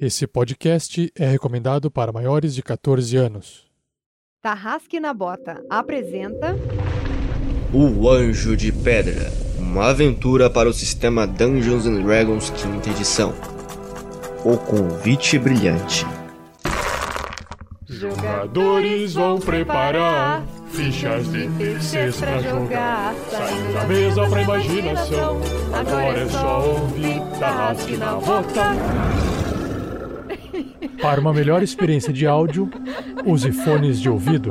Esse podcast é recomendado para maiores de 14 anos. Tarrasque na Bota apresenta. O Anjo de Pedra uma aventura para o sistema Dungeons Dragons quinta edição. O Convite Brilhante. Jogadores vão preparar fichas de terceiros pra jogar. Saindo da mesa pra imaginação. Agora é só ouvir Tarrasque na Bota. Para uma melhor experiência de áudio, use fones de ouvido.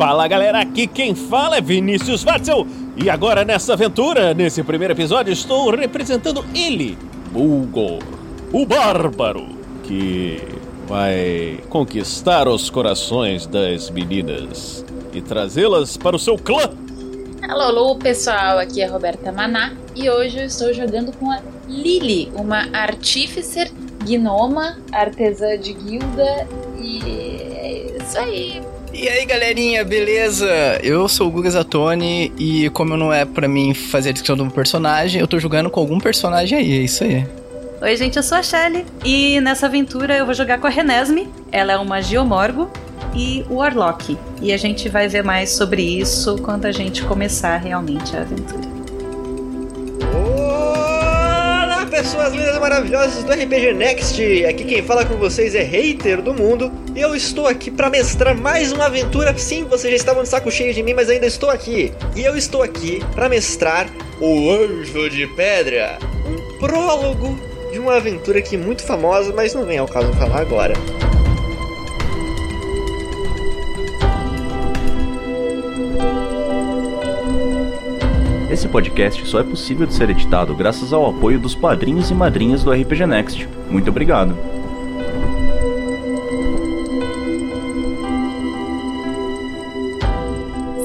Fala galera, aqui quem fala é Vinícius Watzel e agora nessa aventura, nesse primeiro episódio, estou representando ele, Bulgor, o Bárbaro, que vai conquistar os corações das meninas e trazê-las para o seu clã. Alô, alô pessoal, aqui é Roberta Maná e hoje eu estou jogando com a Lily, uma artíficer, gnoma, artesã de guilda e é isso aí. E aí galerinha, beleza? Eu sou o Guga Zatoni e como não é pra mim fazer a descrição de um personagem, eu tô jogando com algum personagem aí, é isso aí. Oi gente, eu sou a Shelly e nessa aventura eu vou jogar com a Renesme, ela é uma Geomorgo e o Warlock. E a gente vai ver mais sobre isso quando a gente começar realmente a aventura. Pessoas lindas e maravilhosas do RPG Next! Aqui quem fala com vocês é Hater do Mundo e eu estou aqui para mestrar mais uma aventura. Sim, vocês já estavam de saco cheio de mim, mas ainda estou aqui. E eu estou aqui para mestrar O Anjo de Pedra, um prólogo de uma aventura que é muito famosa, mas não vem ao caso falar agora. Esse podcast só é possível de ser editado graças ao apoio dos padrinhos e madrinhas do RPG Next. Muito obrigado.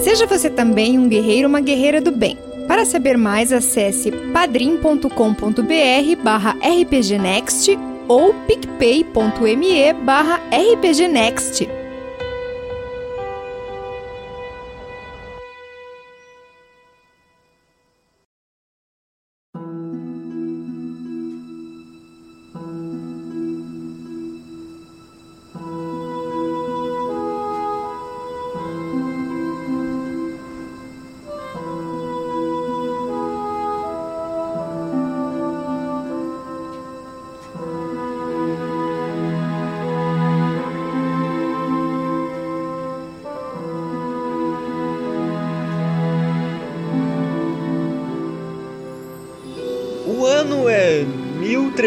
Seja você também um guerreiro ou uma guerreira do bem. Para saber mais, acesse padrim.com.br barra rpgnext ou picpay.me barra rpgnext.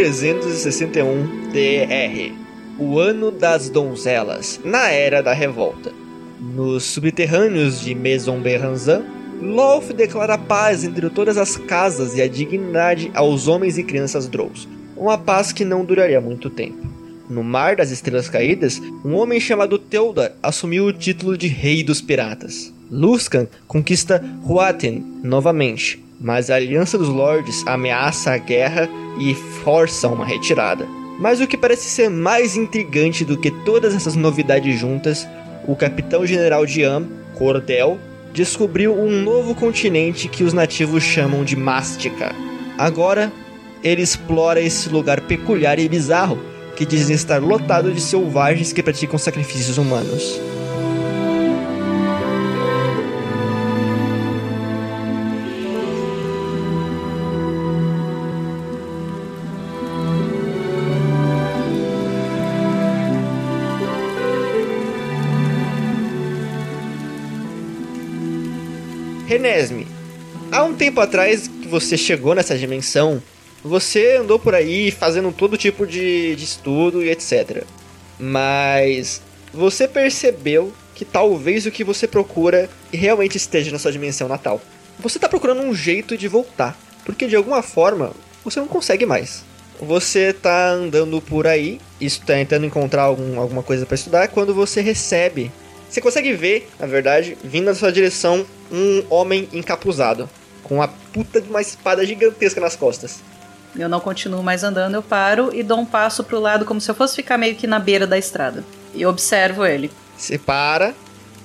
1361 DR, o ano das donzelas, na Era da Revolta. Nos subterrâneos de Maison Berranzan, Lolf declara paz entre todas as casas e a dignidade aos homens e crianças Drows, uma paz que não duraria muito tempo. No Mar das Estrelas Caídas, um homem chamado Teodar assumiu o título de Rei dos Piratas. Luskan conquista Huaten novamente, mas a Aliança dos Lords ameaça a guerra e força uma retirada. Mas o que parece ser mais intrigante do que todas essas novidades juntas, o capitão-general de Am, Cordel, descobriu um novo continente que os nativos chamam de Mástica. Agora, ele explora esse lugar peculiar e bizarro, que dizem estar lotado de selvagens que praticam sacrifícios humanos. Renesme, há um tempo atrás que você chegou nessa dimensão, você andou por aí fazendo todo tipo de, de estudo e etc. Mas você percebeu que talvez o que você procura realmente esteja na sua dimensão natal. Você está procurando um jeito de voltar, porque de alguma forma você não consegue mais. Você tá andando por aí, isso tá tentando encontrar algum, alguma coisa para estudar, quando você recebe. Você consegue ver, na verdade, vindo na sua direção, um homem encapuzado, com uma puta de uma espada gigantesca nas costas. Eu não continuo mais andando, eu paro e dou um passo pro lado como se eu fosse ficar meio que na beira da estrada. E observo ele. Você para,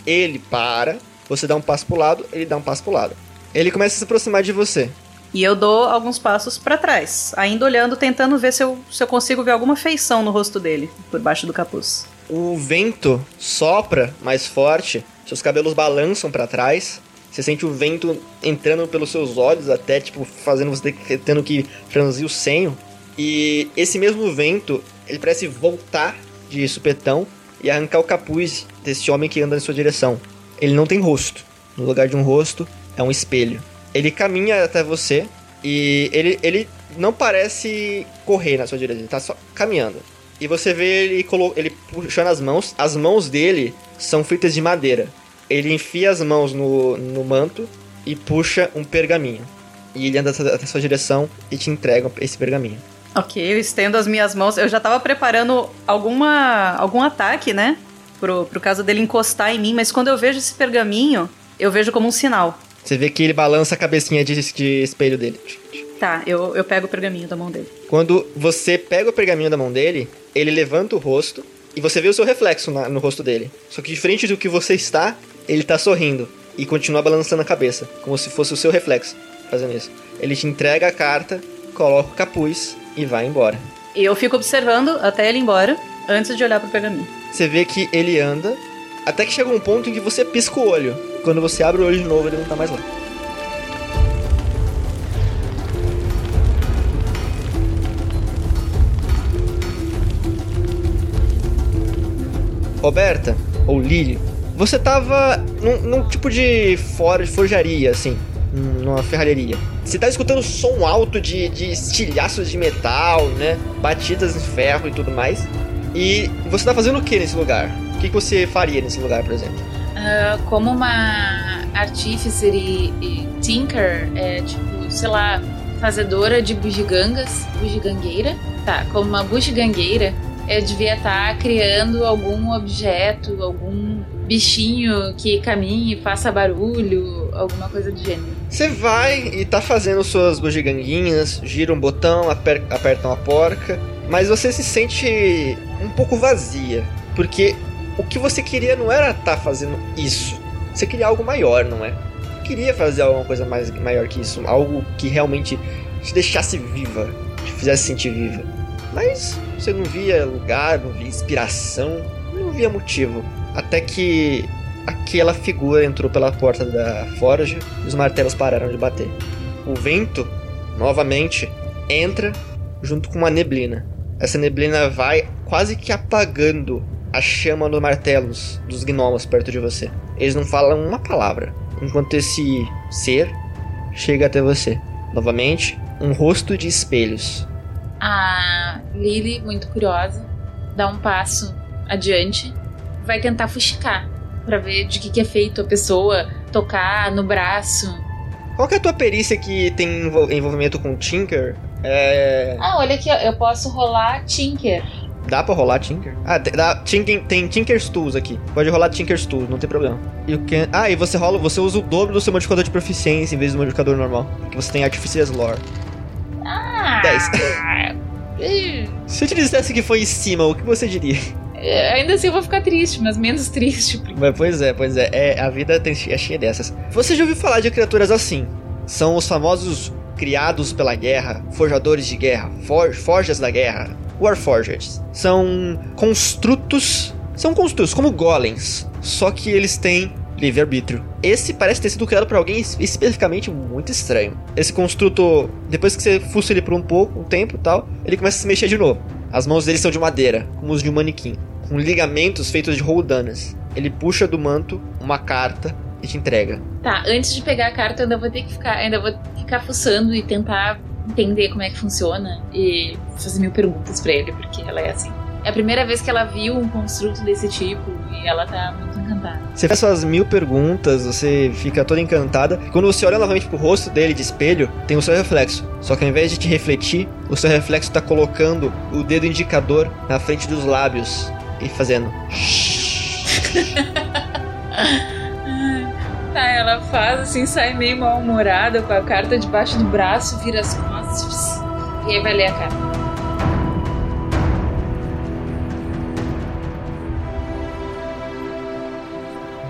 ele para, você dá um passo pro lado, ele dá um passo pro lado. Ele começa a se aproximar de você. E eu dou alguns passos para trás, ainda olhando, tentando ver se eu, se eu consigo ver alguma feição no rosto dele, por baixo do capuz. O vento sopra mais forte, seus cabelos balançam para trás. Você sente o vento entrando pelos seus olhos, até tipo fazendo você tendo que franzir o senho. E esse mesmo vento, ele parece voltar de supetão e arrancar o capuz desse homem que anda em sua direção. Ele não tem rosto. No lugar de um rosto é um espelho. Ele caminha até você e ele, ele não parece correr na sua direção, ele tá só caminhando. E você vê ele, ele puxando as mãos. As mãos dele são feitas de madeira. Ele enfia as mãos no, no manto e puxa um pergaminho. E ele anda até sua direção e te entrega esse pergaminho. Ok, eu estendo as minhas mãos. Eu já tava preparando alguma, algum ataque, né? Pro, pro caso dele encostar em mim, mas quando eu vejo esse pergaminho, eu vejo como um sinal. Você vê que ele balança a cabecinha de, de espelho dele. Tá, eu, eu pego o pergaminho da mão dele. Quando você pega o pergaminho da mão dele, ele levanta o rosto e você vê o seu reflexo na- no rosto dele. Só que diferente do que você está, ele tá sorrindo e continua balançando a cabeça, como se fosse o seu reflexo fazendo isso. Ele te entrega a carta, coloca o capuz e vai embora. E eu fico observando até ele ir embora, antes de olhar pro pergaminho. Você vê que ele anda até que chega um ponto em que você pisca o olho. Quando você abre o olho de novo, ele não tá mais lá. Roberta, ou Lily, você tava num, num tipo de fora de forjaria, assim, num- numa ferralheria. Você tá escutando som alto de, de estilhaços de metal, né? Batidas em ferro e tudo mais. E você tá fazendo o que nesse lugar? O que, que você faria nesse lugar, por exemplo? Ah, como uma artífice e, e tinker, é tipo, sei lá, fazedora de bugigangas, bugigangueira. Tá, como uma bugigangueira, eu devia estar criando algum objeto, algum bichinho que caminhe, faça barulho, alguma coisa do gênero. Você vai e tá fazendo suas bugiganguinhas, gira um botão, aper- aperta uma porca, mas você se sente um pouco vazia, porque o que você queria não era estar fazendo isso. Você queria algo maior, não é? Queria fazer alguma coisa mais maior que isso, algo que realmente te deixasse viva, te fizesse sentir viva. Mas você não via lugar, não via inspiração, não via motivo. Até que aquela figura entrou pela porta da forja e os martelos pararam de bater. O vento, novamente, entra junto com uma neblina. Essa neblina vai quase que apagando a chama dos martelos dos gnomos perto de você. Eles não falam uma palavra, enquanto esse ser chega até você. Novamente, um rosto de espelhos. A Lily, muito curiosa, dá um passo adiante, vai tentar fuxicar pra ver de que, que é feito a pessoa, tocar no braço. Qual que é a tua perícia que tem envol- envolvimento com Tinker? É... Ah, olha aqui, eu posso rolar Tinker. Dá pra rolar Tinker? Ah, dá, Tinker, tem Tinker's Tools aqui. Pode rolar Tinker's Tools, não tem problema. You can... Ah, e você rola, você usa o dobro do seu modificador de proficiência em vez do modificador normal. Porque você tem Artificers Lore. Ah! 10. Ih, Se eu te dissesse que foi em cima, o que você diria? É, Ainda assim eu vou ficar triste, mas menos triste. Mas, pois é, pois é, é. A vida tem, é cheia dessas. Você já ouviu falar de criaturas assim? São os famosos criados pela guerra, forjadores de guerra, for, forjas da guerra, warforgers. São construtos, são construtos como golems, só que eles têm livre-arbítrio. Esse parece ter sido criado por alguém es- especificamente muito estranho. Esse construto, depois que você fuça ele por um pouco, um tempo e tal, ele começa a se mexer de novo. As mãos dele são de madeira, como os de um manequim, com ligamentos feitos de roldanas. Ele puxa do manto uma carta e te entrega. Tá, antes de pegar a carta, eu ainda vou ter que ficar, ainda vou ficar fuçando e tentar entender como é que funciona e fazer mil perguntas pra ele, porque ela é assim. É a primeira vez que ela viu um construto desse tipo e ela tá muito encantada. Você faz suas mil perguntas, você fica toda encantada. Quando você olha novamente pro rosto dele de espelho, tem o seu reflexo. Só que ao invés de te refletir, o seu reflexo tá colocando o dedo indicador na frente dos lábios e fazendo. Tá, ela faz assim, sai meio mal-humorada com a carta debaixo do braço, vira as costas e aí vai ler a carta.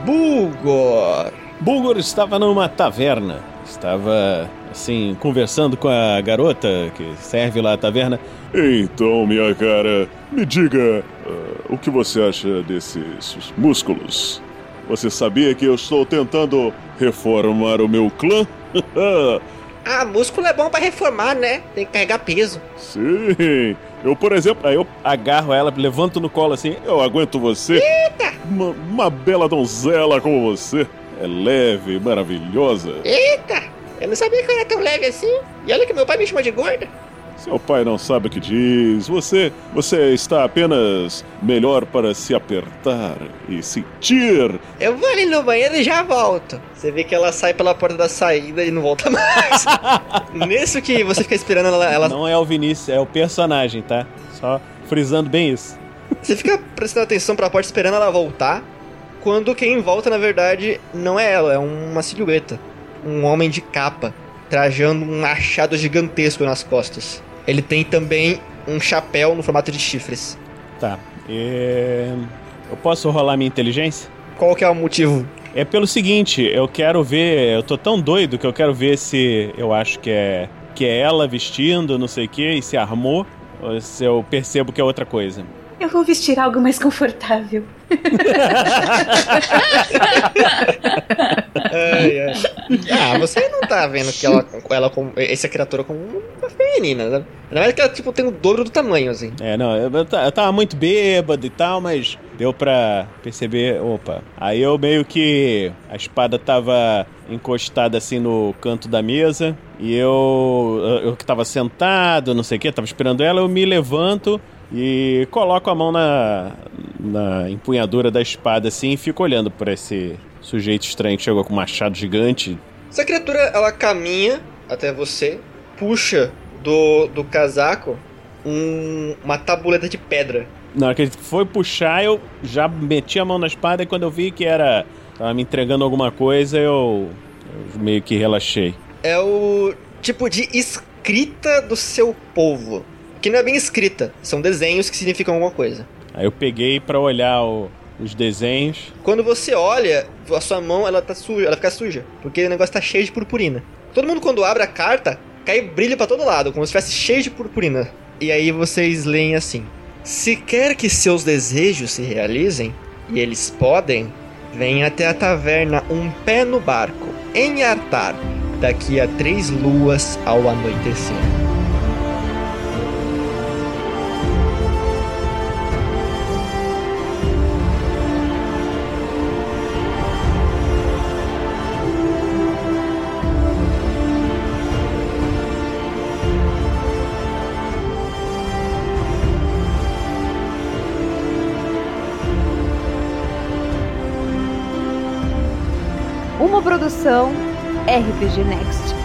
Bulgor! Bulgor estava numa taverna. Estava, assim, conversando com a garota que serve lá a taverna. Então, minha cara, me diga uh, o que você acha desses músculos? Você sabia que eu estou tentando reformar o meu clã? ah, músculo é bom para reformar, né? Tem que carregar peso. Sim. Eu, por exemplo, aí eu agarro ela, levanto no colo assim, eu aguento você. Eita! Uma, uma bela donzela como você. É leve, maravilhosa. Eita! Eu não sabia que eu era tão leve assim. E olha que meu pai me chama de gorda. Seu pai não sabe o que diz. Você, você está apenas melhor para se apertar e sentir. Eu vou ali no banheiro e já volto. Você vê que ela sai pela porta da saída e não volta mais. Nisso que você fica esperando ela, ela. Não é o Vinícius, é o personagem, tá? Só frisando bem isso. Você fica prestando atenção pra porta esperando ela voltar. Quando quem volta, na verdade, não é ela, é uma silhueta. Um homem de capa trajando um machado gigantesco nas costas. Ele tem também um chapéu no formato de chifres. Tá. E... Eu posso rolar minha inteligência? Qual que é o motivo? É pelo seguinte, eu quero ver. Eu tô tão doido que eu quero ver se eu acho que é que é ela vestindo, não sei o que, e se armou, ou se eu percebo que é outra coisa. Eu vou vestir algo mais confortável. Ai, ai. Ah, você não tá vendo que ela, ela essa criatura como uma feminina, né? Na verdade que ela tipo, tem o dobro do tamanho, assim. É, não, eu, eu tava muito bêbado e tal, mas deu pra perceber, opa. Aí eu meio que a espada tava encostada assim no canto da mesa e eu eu que tava sentado, não sei o que, tava esperando ela, eu me levanto e coloco a mão na, na empunhadura da espada assim e fico olhando para esse sujeito estranho que chegou com um machado gigante. Essa criatura, ela caminha até você, puxa do, do casaco um, uma tabuleta de pedra. Na hora que ele foi puxar, eu já meti a mão na espada e quando eu vi que era. tava me entregando alguma coisa, eu, eu meio que relaxei. É o tipo de escrita do seu povo que não é bem escrita, são desenhos que significam alguma coisa. Aí eu peguei para olhar o, os desenhos. Quando você olha, a sua mão ela tá suja, ela fica suja, porque o negócio tá cheio de purpurina. Todo mundo quando abre a carta, cai brilho para todo lado, como se estivesse cheio de purpurina. E aí vocês leem assim: Se quer que seus desejos se realizem, e eles podem, venha até a taverna Um Pé no Barco, em Artar, daqui a três luas ao anoitecer. Produção RPG Next.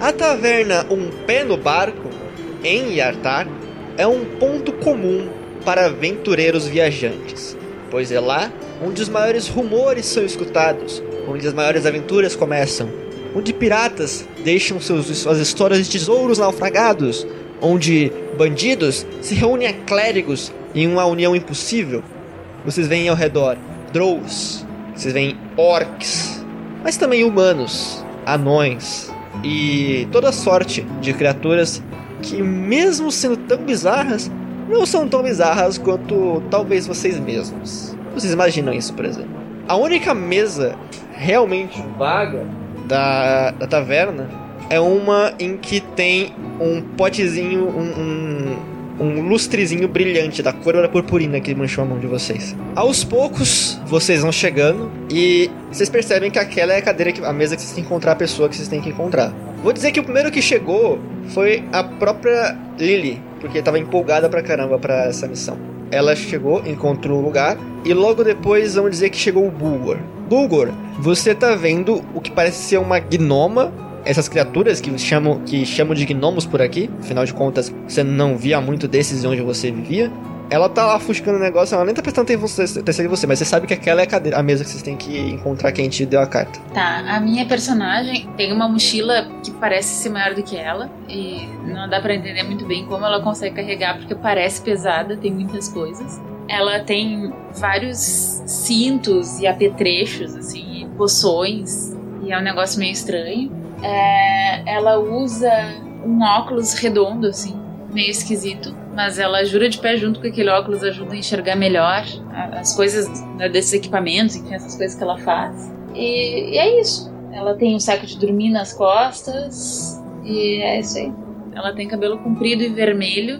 A taverna Um Pé no Barco, em Yartar, é um ponto comum para aventureiros viajantes, pois é lá onde os maiores rumores são escutados, onde as maiores aventuras começam, onde piratas deixam seus, suas histórias de tesouros naufragados, onde bandidos se reúnem a clérigos em uma união impossível. Vocês veem ao redor drows, vocês veem orcs, mas também humanos, anões e toda sorte de criaturas que, mesmo sendo tão bizarras, não são tão bizarras quanto talvez vocês mesmos. Vocês imaginam isso, por exemplo? A única mesa realmente vaga da, da taverna é uma em que tem um potezinho, um, um, um lustrezinho brilhante da cor da purpurina que manchou a mão de vocês. Aos poucos, vocês vão chegando e vocês percebem que aquela é a cadeira, que, a mesa que vocês têm que encontrar a pessoa que vocês têm que encontrar. Vou dizer que o primeiro que chegou foi a própria Lily. porque tava empolgada pra caramba pra essa missão. Ela chegou, encontrou o lugar e logo depois vamos dizer que chegou o Bulgor. Bulgor, você tá vendo o que parece ser uma gnoma essas criaturas que chamam, que chamam de gnomos por aqui, afinal de contas, você não via muito desses onde você vivia. Ela tá lá fuscando o negócio, ela nem tá prestando atenção em você, mas você sabe que aquela é a, cadeira, a mesa que vocês têm que encontrar quem te deu a carta. Tá, a minha personagem tem uma mochila que parece ser maior do que ela, e não dá para entender muito bem como ela consegue carregar, porque parece pesada, tem muitas coisas. Ela tem vários cintos e apetrechos, assim, e poções, e é um negócio meio estranho. É, ela usa um óculos redondo, assim, meio esquisito. Mas ela jura de pé junto com aquele óculos ajuda a enxergar melhor as coisas né, desses equipamentos, enfim, essas coisas que ela faz. E, e é isso. Ela tem um saco de dormir nas costas. E é isso aí. Ela tem cabelo comprido e vermelho,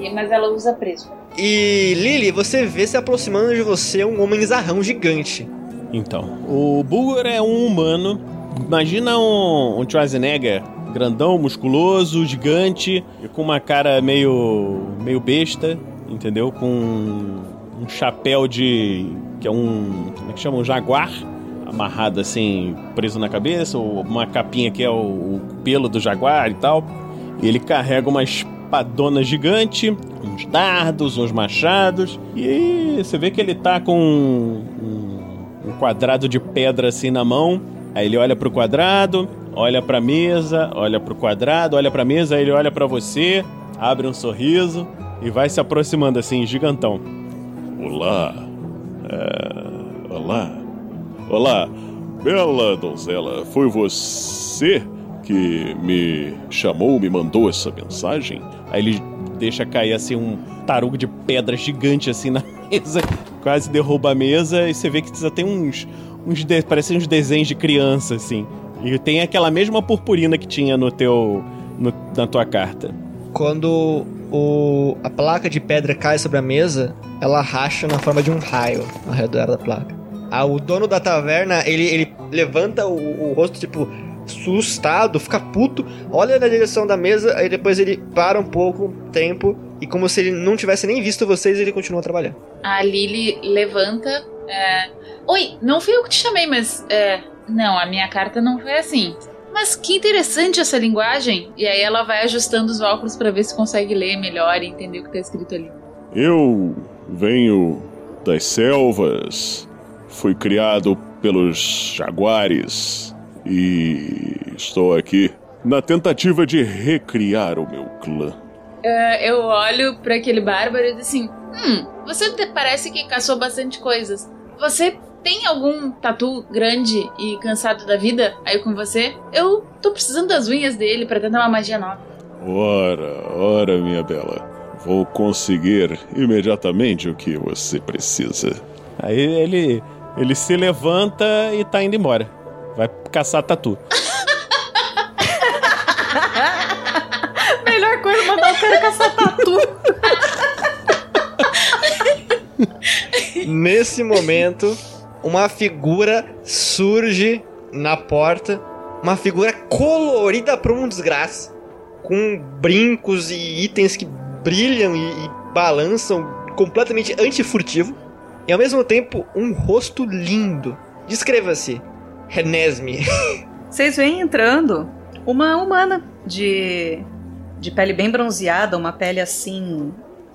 e, mas ela usa preso. E Lily, você vê se aproximando de você um homem zarrão gigante. Então, o Bulgur é um humano. Imagina um, um Schwarzenegger grandão, musculoso, gigante, com uma cara meio meio besta, entendeu? Com um chapéu de que é um, como é que chama, um jaguar amarrado assim, preso na cabeça, ou uma capinha que é o, o pelo do jaguar e tal. E ele carrega uma espadona gigante, uns dardos, uns machados, e você vê que ele tá com um, um quadrado de pedra assim na mão. Aí ele olha pro quadrado, olha pra mesa, olha pro quadrado, olha pra mesa, aí ele olha para você, abre um sorriso e vai se aproximando assim, gigantão. Olá. É... Olá. Olá. Bela donzela, foi você que me chamou, me mandou essa mensagem? Aí ele deixa cair assim um tarugo de pedra gigante assim na mesa, quase derruba a mesa e você vê que já tem uns uns de, parecem uns desenhos de criança assim. E tem aquela mesma purpurina que tinha no teu. No, na tua carta. Quando o, a placa de pedra cai sobre a mesa, ela racha na forma de um raio ao redor da placa. Ah, o dono da taverna, ele, ele levanta o, o rosto, tipo, assustado, fica puto, olha na direção da mesa, aí depois ele para um pouco, tempo, e como se ele não tivesse nem visto vocês, ele continua trabalhando. A Lily levanta. É... Oi, não fui eu que te chamei, mas é, não, a minha carta não foi assim. Mas que interessante essa linguagem. E aí ela vai ajustando os óculos para ver se consegue ler melhor e entender o que tá escrito ali. Eu venho das selvas. Fui criado pelos jaguares e estou aqui na tentativa de recriar o meu clã. Uh, eu olho para aquele bárbaro e digo assim: Hum, você parece que caçou bastante coisas. Você tem algum tatu grande e cansado da vida aí com você? Eu tô precisando das unhas dele para tentar uma magia nova. Ora, ora, minha bela. Vou conseguir imediatamente o que você precisa. Aí ele ele se levanta e tá indo embora. Vai caçar tatu. Melhor coisa mandar o cara caçar tatu. Nesse momento, uma figura surge na porta, uma figura colorida para um desgraça, com brincos e itens que brilham e, e balançam, completamente antifurtivo, e ao mesmo tempo um rosto lindo. Descreva-se, Renesme. Vocês vêm entrando uma humana de, de pele bem bronzeada, uma pele assim.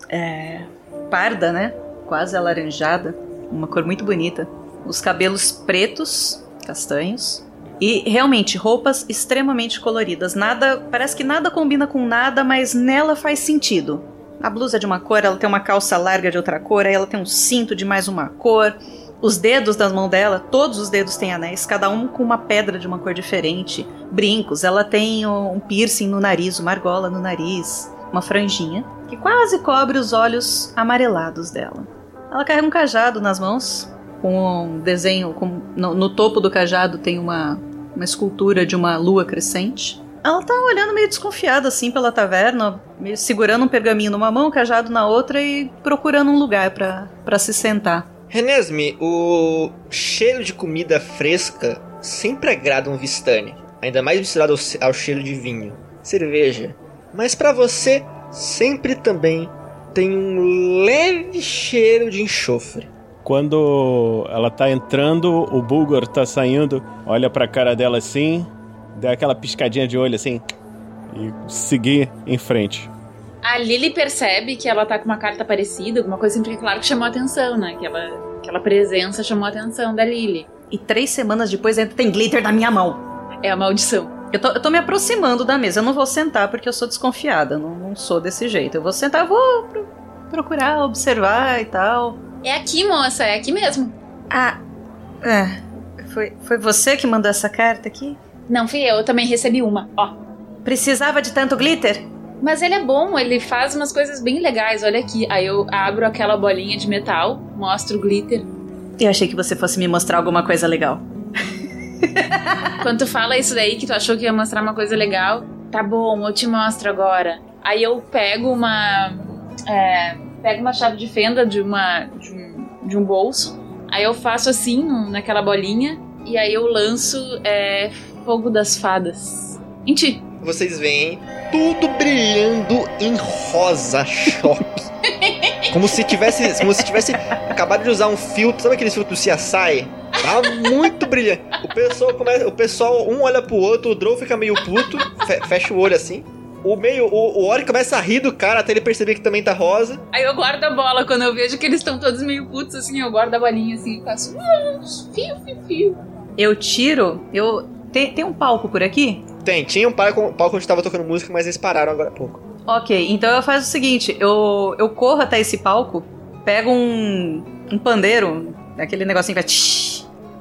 É, parda, né? Quase alaranjada. Uma cor muito bonita os cabelos pretos, castanhos, e realmente roupas extremamente coloridas. Nada, parece que nada combina com nada, mas nela faz sentido. A blusa é de uma cor, ela tem uma calça larga de outra cor, aí ela tem um cinto de mais uma cor. Os dedos das mãos dela, todos os dedos têm anéis, cada um com uma pedra de uma cor diferente. Brincos, ela tem um piercing no nariz, uma argola no nariz, uma franjinha que quase cobre os olhos amarelados dela. Ela carrega um cajado nas mãos, com um desenho, com, no, no, topo do cajado tem uma, uma escultura de uma lua crescente. Ela tá olhando meio desconfiada assim pela taverna, segurando um pergaminho numa mão, um cajado na outra e procurando um lugar para se sentar. Renesme, o cheiro de comida fresca sempre agrada um Vistani, ainda mais misturado ao, ao cheiro de vinho, cerveja. Mas para você, sempre também tem um leve cheiro de enxofre. Quando ela tá entrando, o Bulgor tá saindo, olha pra cara dela assim, dá aquela piscadinha de olho assim e seguir em frente. A Lily percebe que ela tá com uma carta parecida, alguma coisa assim, porque claro que chamou a atenção, né? Aquela, aquela presença chamou a atenção da Lily. E três semanas depois ainda tem glitter na minha mão. É a maldição. Eu tô, eu tô me aproximando da mesa. Eu não vou sentar porque eu sou desconfiada. Não, não sou desse jeito. Eu vou sentar, eu vou pro- procurar, observar e tal. É aqui, moça, é aqui mesmo. Ah, é. Foi, foi você que mandou essa carta aqui? Não fui eu, eu também recebi uma, ó. Precisava de tanto glitter? Mas ele é bom, ele faz umas coisas bem legais, olha aqui. Aí eu abro aquela bolinha de metal, mostro o glitter. Eu achei que você fosse me mostrar alguma coisa legal. Quando tu fala isso daí, que tu achou que ia mostrar uma coisa legal, tá bom, eu te mostro agora. Aí eu pego uma. É, pego uma chave de fenda de, uma, de, um, de um bolso. Aí eu faço assim, naquela bolinha. E aí eu lanço é, Fogo das Fadas. Em ti. Vocês veem tudo brilhando em rosa choque. Como se tivesse, como se tivesse acabado de usar um filtro, sabe aquele filtro do CSI? Tá muito brilhante. O pessoal começa, o pessoal um olha pro outro, o Drow fica meio puto, fe- fecha o olho assim. O meio, o, o Ori começa a rir do cara até ele perceber que também tá rosa. Aí eu guardo a bola. Quando eu vejo que eles estão todos meio putos assim, eu guardo a bolinha assim e faço. "Ah, Fio, fio, fio. Eu tiro. Eu. Tem, tem um palco por aqui? Tem, tinha um palco, palco onde tava tocando música, mas eles pararam agora há pouco. Ok, então eu faço o seguinte: eu, eu corro até esse palco, pego um, um pandeiro, aquele negocinho que vai.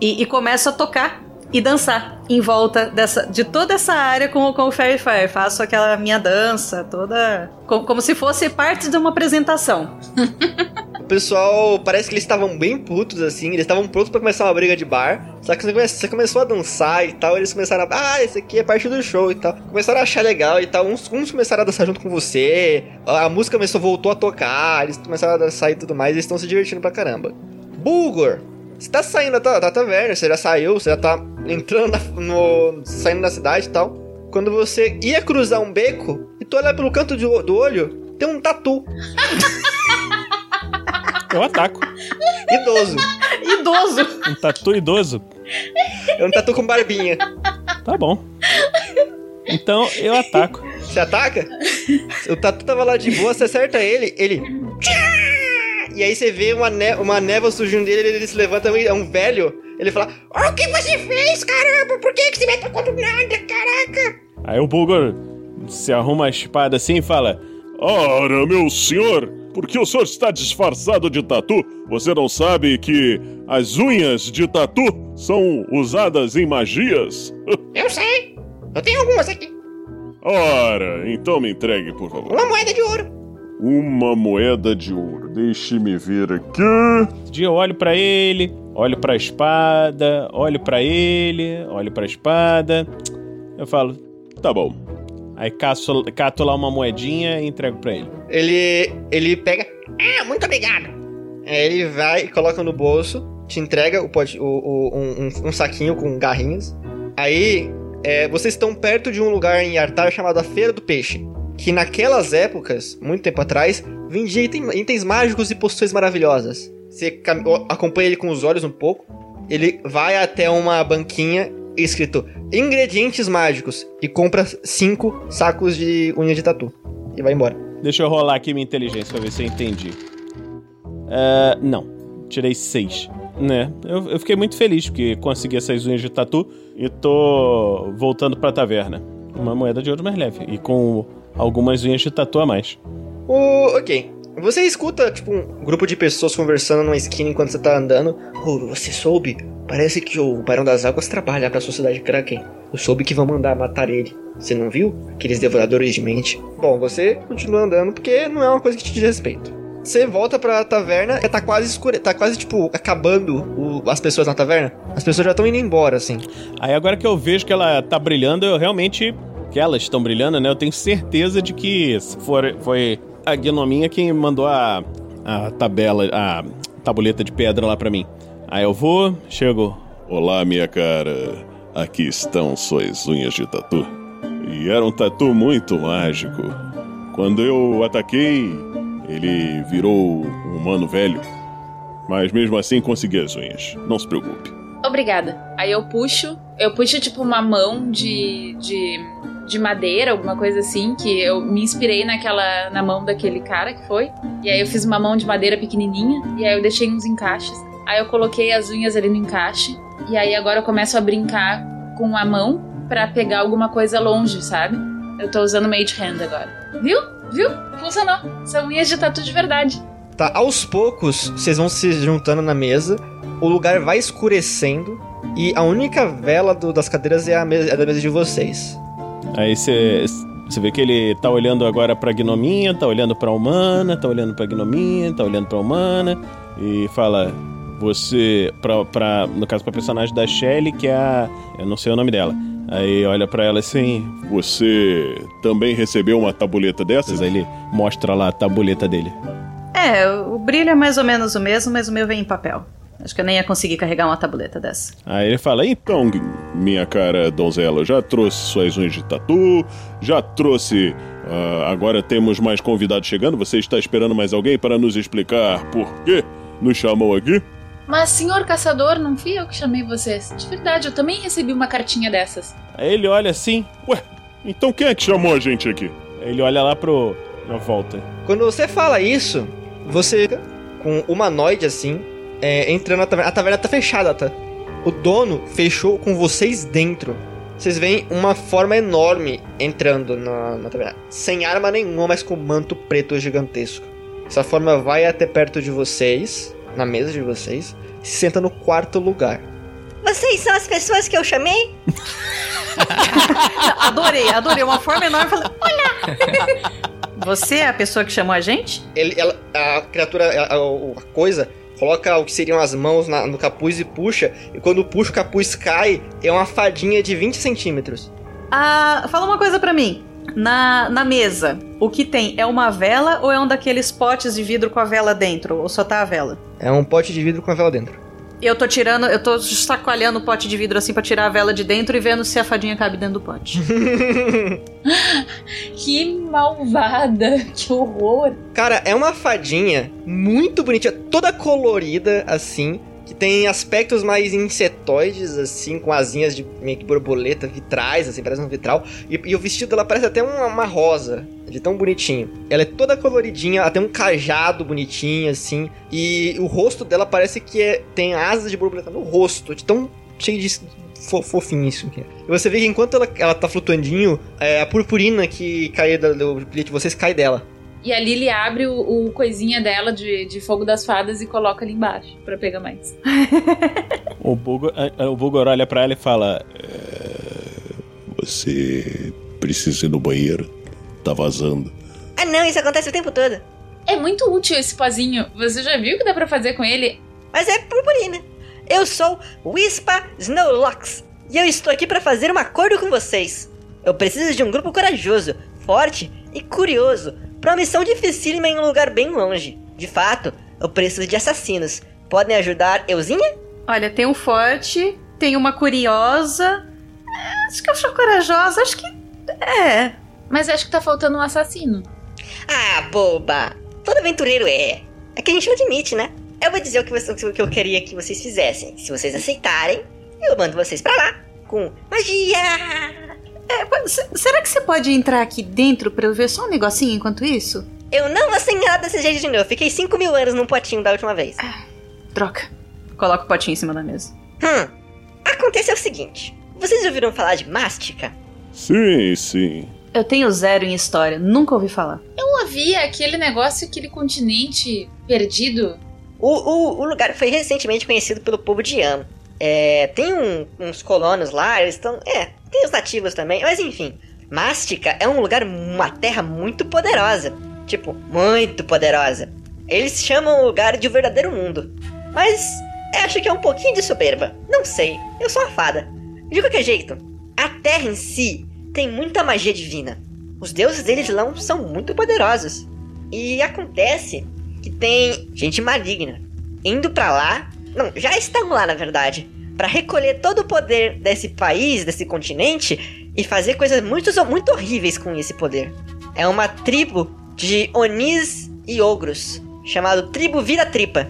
E, e começo a tocar e dançar em volta dessa, de toda essa área com, com o Fairy Fire. Faço aquela minha dança toda. co- como se fosse parte de uma apresentação. O pessoal, parece que eles estavam bem putos, assim, eles estavam prontos pra começar uma briga de bar. Só que você, come- você começou a dançar e tal, eles começaram a. Ah, esse aqui é parte do show e tal. Começaram a achar legal e tal. Uns, uns começaram a dançar junto com você. A, a música começou, voltou a tocar, eles começaram a dançar e tudo mais, eles estão se divertindo pra caramba. Bulgor, você tá saindo da, ta- da taverna, você já saiu, você já tá entrando na, no. saindo da cidade e tal. Quando você ia cruzar um beco e tu olha pelo canto do, do olho, tem um tatu Eu ataco. idoso. Idoso! Um tatu idoso. É um tatu com barbinha. Tá bom. Então eu ataco. Você ataca? O tatu tava lá de boa, você acerta ele, ele. E aí você vê uma, ne uma névoa surgindo dele, ele se levanta, é um velho. Ele fala: "Ó, O que você fez, caramba? Por que, que você me atacou do nada, caraca? Aí o Bulgor se arruma a espada assim e fala: Ora, meu senhor, por que o senhor está disfarçado de tatu? Você não sabe que as unhas de tatu são usadas em magias? Eu sei. Eu tenho algumas aqui. Ora, então me entregue, por favor. Uma moeda de ouro. Uma moeda de ouro. Deixe-me ver aqui. Dia eu olho pra ele, olho pra espada, olho pra ele, olho pra espada. Eu falo, tá bom. Aí caço, cato lá uma moedinha e entrego pra ele. Ele. ele pega. Ah, muito obrigado. Aí ele vai e coloca no bolso, te entrega o, pote- o- o- um, um- um saquinho com garrinhas. Aí, é, vocês estão perto de um lugar em Artar chamado a Feira do Peixe. Que naquelas épocas, muito tempo atrás, vendia item- itens mágicos e poções maravilhosas. Você acompanha ele com os olhos um pouco. Ele vai até uma banquinha escrito Ingredientes mágicos e compra cinco sacos de unha de tatu. E vai embora. Deixa eu rolar aqui minha inteligência pra ver se eu entendi. É, não, tirei seis. Né? Eu, eu fiquei muito feliz porque consegui essas unhas de tatu e tô voltando pra taverna. Uma moeda de ouro mais leve e com algumas unhas de tatu a mais. O, ok. Você escuta, tipo, um grupo de pessoas conversando numa esquina enquanto você tá andando. Oh, você soube? Parece que o Barão das Águas trabalha pra Sociedade Kraken. Eu soube que vão mandar matar ele. Você não viu? Aqueles devoradores de mente. Bom, você continua andando porque não é uma coisa que te diz respeito. Você volta pra taverna, tá quase escuro, tá quase, tipo, acabando o- as pessoas na taverna. As pessoas já estão indo embora, assim. Aí agora que eu vejo que ela tá brilhando, eu realmente. Que elas estão brilhando, né? Eu tenho certeza de que se for, foi a Gnominha quem mandou a, a tabela, a tabuleta de pedra lá pra mim. Aí eu vou, chego. Olá, minha cara. Aqui estão suas unhas de tatu. E era um tatu muito mágico. Quando eu ataquei, ele virou um humano velho. Mas mesmo assim consegui as unhas. Não se preocupe. Obrigada. Aí eu puxo, eu puxo tipo uma mão de, de, de madeira, alguma coisa assim, que eu me inspirei naquela na mão daquele cara que foi. E aí eu fiz uma mão de madeira pequenininha e aí eu deixei uns encaixes. Aí eu coloquei as unhas ali no encaixe e aí agora eu começo a brincar com a mão pra pegar alguma coisa longe, sabe? Eu tô usando Mage Hand agora. Viu? Viu? Funcionou. São unhas de tatu de verdade. Tá, aos poucos, vocês vão se juntando na mesa, o lugar vai escurecendo e a única vela do- das cadeiras é a, mesa, é da mesa de vocês. Aí você você vê que ele tá olhando agora pra gnominha, tá olhando pra humana, tá olhando pra gnominha, tá olhando pra humana e fala: Você. Pra, pra, no caso, pra personagem da Shelly, que é a. Eu não sei o nome dela. Aí olha pra ela assim. Você também recebeu uma tabuleta dessas? Aí ele mostra lá a tabuleta dele. É, o brilho é mais ou menos o mesmo, mas o meu vem em papel. Acho que eu nem ia conseguir carregar uma tabuleta dessa. Aí ele fala: Então, minha cara donzela, já trouxe suas unhas de tatu, já trouxe. ah, agora temos mais convidados chegando. Você está esperando mais alguém para nos explicar por que nos chamou aqui? Mas, senhor caçador, não fui eu que chamei vocês. De verdade, eu também recebi uma cartinha dessas. Aí ele olha assim. Ué, então quem é que chamou a gente aqui? Aí ele olha lá pro. na volta. Quando você fala isso, você fica com um humanoide assim, é, entrando na taverna. A taverna tá fechada, tá? O dono fechou com vocês dentro. Vocês veem uma forma enorme entrando na, na taverna. Sem arma nenhuma, mas com manto preto gigantesco. Essa forma vai até perto de vocês, na mesa de vocês, e se senta no quarto lugar. Vocês são as pessoas que eu chamei? adorei, adorei. Uma forma enorme. Falei, olha! Você é a pessoa que chamou a gente? Ele, ela- a criatura, a, a- a coisa, coloca o que seriam as mãos na- no capuz e puxa. E quando puxa, o capuz cai. É uma fadinha de 20 centímetros. Ah, fala uma coisa pra mim. Na, na mesa, o que tem é uma vela ou é um daqueles potes de vidro com a vela dentro? Ou só tá a vela? É um pote de vidro com a vela dentro. Eu tô tirando, eu tô sacoalhando o pote de vidro assim pra tirar a vela de dentro e vendo se a fadinha cabe dentro do pote. Que malvada, que horror. Cara, é uma fadinha muito bonitinha, toda colorida assim, que tem aspectos mais insetoides, assim, com asinhas de meio que borboleta, vitrais, assim, parece um vitral. E, e o vestido dela parece até uma, uma rosa, de tão bonitinho. Ela é toda coloridinha, ela tem um cajado bonitinho, assim, e o rosto dela parece que é- tem asas de borboleta no rosto, de tão cheio de fo- fofinho isso. E você vê que enquanto ela, ela tá flutuandinho, é, a purpurina que cai da- do bilhete de vocês cai dela. E a Lily abre o, o coisinha dela de, de fogo das fadas e coloca ali embaixo pra pegar mais. O Bulgor, o Bulgor olha pra ela e fala: Você precisa ir no banheiro. Tá vazando. Ah não, isso acontece o tempo todo. É muito útil esse pozinho. Você já viu o que dá pra fazer com ele? Mas é purpurina. Eu sou Wispa Snowlocks e eu estou aqui para fazer um acordo com vocês. Eu preciso de um grupo corajoso, forte e curioso para uma missão dificílima em um lugar bem longe. De fato, eu preciso de assassinos. Podem ajudar Euzinha? Olha, tem um forte, tem uma curiosa. É, Acho que eu sou corajosa, acho que. É. Mas acho que tá faltando um assassino. Ah, boba! Todo aventureiro é. É que a gente não admite, né? Eu vou dizer o que, você- o que eu queria que vocês fizessem. Se vocês aceitarem, eu mando vocês pra lá. Com magia! É, se- será que você pode entrar aqui dentro pra eu ver só um negocinho enquanto isso? Eu não vou ser enganado desse jeito de novo. Fiquei 5 mil anos num potinho da última vez. Troca. Coloca o potinho em cima da mesa. Hum. Acontece o seguinte. Vocês ouviram falar de mástica? Sim, sim. Eu tenho zero em história, nunca ouvi falar. Eu ouvi aquele negócio, aquele continente perdido. O, o, o lugar foi recentemente conhecido pelo povo de Yam. É, tem um- uns colonos lá, eles estão. É, tem os nativos também, mas enfim. Mástica é um lugar, uma terra muito poderosa. Tipo, muito poderosa. Eles chamam o lugar de o verdadeiro mundo. Mas acho que é um pouquinho de soberba. Não sei, eu sou uma fada. De qualquer jeito, a terra em si tem muita magia divina. Os deuses deles lá são muito poderosos. E acontece que tem gente maligna indo pra lá, não, já estão lá na verdade, Pra recolher todo o poder desse país, desse continente e fazer coisas muito muito horríveis com esse poder. é uma tribo de Onis e Ogros, chamado Tribo Vira Tripa.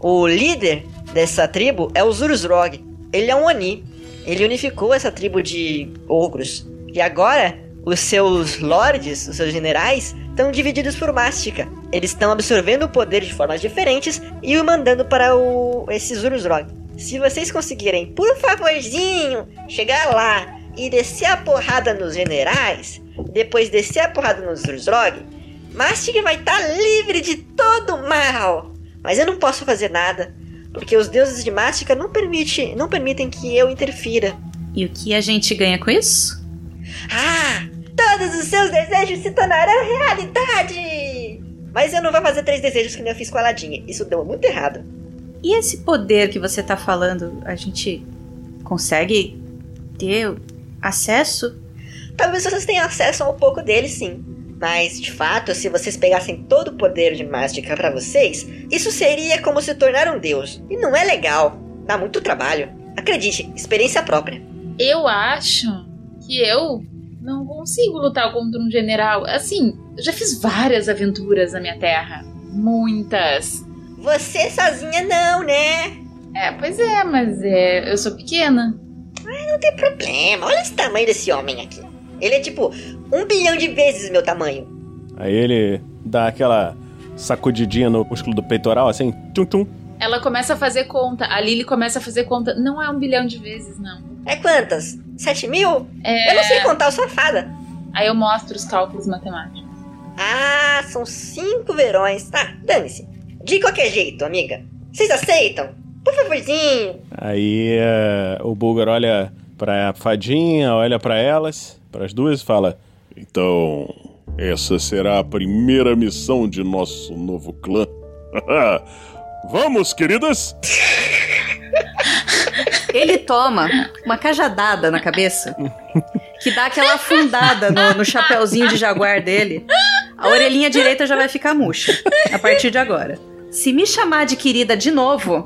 O líder dessa tribo é o Zurusrog. Ele é um Oni. Ele unificou essa tribo de ogros. E agora, os seus lords, os seus generais, estão divididos por Mástica. Eles estão absorvendo o poder de formas diferentes e o mandando para o esse Zurusrog. Se vocês conseguirem, por favorzinho, chegar lá e descer a porrada nos generais, depois descer a porrada nos Zurusrog, Mastig vai estar tá livre de todo mal. Mas eu não posso fazer nada, porque os deuses de Mastica não, permite, não permitem que eu interfira. E o que a gente ganha com isso? Ah, todos os seus desejos se tornarão realidade! Mas eu não vou fazer três desejos que nem eu fiz com a Ladinha. Isso deu muito errado. E esse poder que você tá falando, a gente consegue ter acesso? Talvez vocês tenham acesso a um pouco dele, sim. Mas, de fato, se vocês pegassem todo o poder de Mágica para vocês, isso seria como se tornar um deus. E não é legal. Dá muito trabalho. Acredite, experiência própria. Eu acho que eu não consigo lutar contra um general. Assim, eu já fiz várias aventuras na minha terra. Muitas. Você sozinha não, né? É, pois é, mas é, eu sou pequena. Mas não tem problema. Olha esse tamanho desse homem aqui. Ele é tipo um bilhão de vezes meu tamanho. Aí ele dá aquela sacudidinha no músculo do peitoral, assim, tum tum. Ela começa a fazer conta. A Lily começa a fazer conta. Não é um bilhão de vezes, não. É quantas? Sete mil? É... Eu não sei contar, eu sou fada. Aí eu mostro os cálculos matemáticos. Ah, são cinco verões. Tá, dane-se. De qualquer jeito, amiga. Vocês aceitam? Por favorzinho. Aí uh, o Bulgar olha pra fadinha, olha para elas, para as duas e fala: Então, essa será a primeira missão de nosso novo clã. Vamos, queridas! Ele toma uma cajadada na cabeça que dá aquela afundada no, no chapéuzinho de jaguar dele. A orelhinha direita já vai ficar murcha a partir de agora. Se me chamar de querida de novo.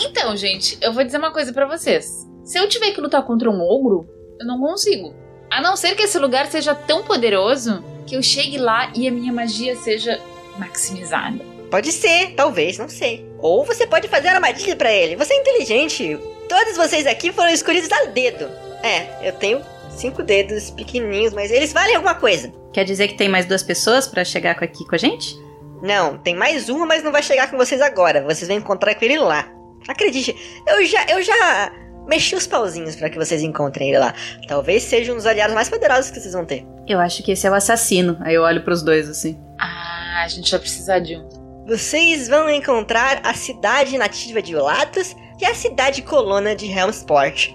Então, gente, eu vou dizer uma coisa para vocês. Se eu tiver que lutar contra um ogro, eu não consigo. A não ser que esse lugar seja tão poderoso que eu chegue lá e a minha magia seja maximizada. Pode ser, talvez, não sei. Ou você pode fazer armadilha para ele. Você é inteligente. Todos vocês aqui foram escolhidos a dedo. É, eu tenho cinco dedos pequenininhos, mas eles valem alguma coisa. Quer dizer que tem mais duas pessoas para chegar aqui com a gente? Não, tem mais uma, mas não vai chegar com vocês agora. Vocês vão encontrar com ele lá. Acredite, eu já, eu já mexi os pauzinhos para que vocês encontrem ele lá. Talvez seja um dos aliados mais poderosos que vocês vão ter. Eu acho que esse é o assassino. Aí eu olho para os dois assim. Ah, a gente vai precisar de um. Vocês vão encontrar a cidade nativa de Olatus e a cidade colona de Helmsport.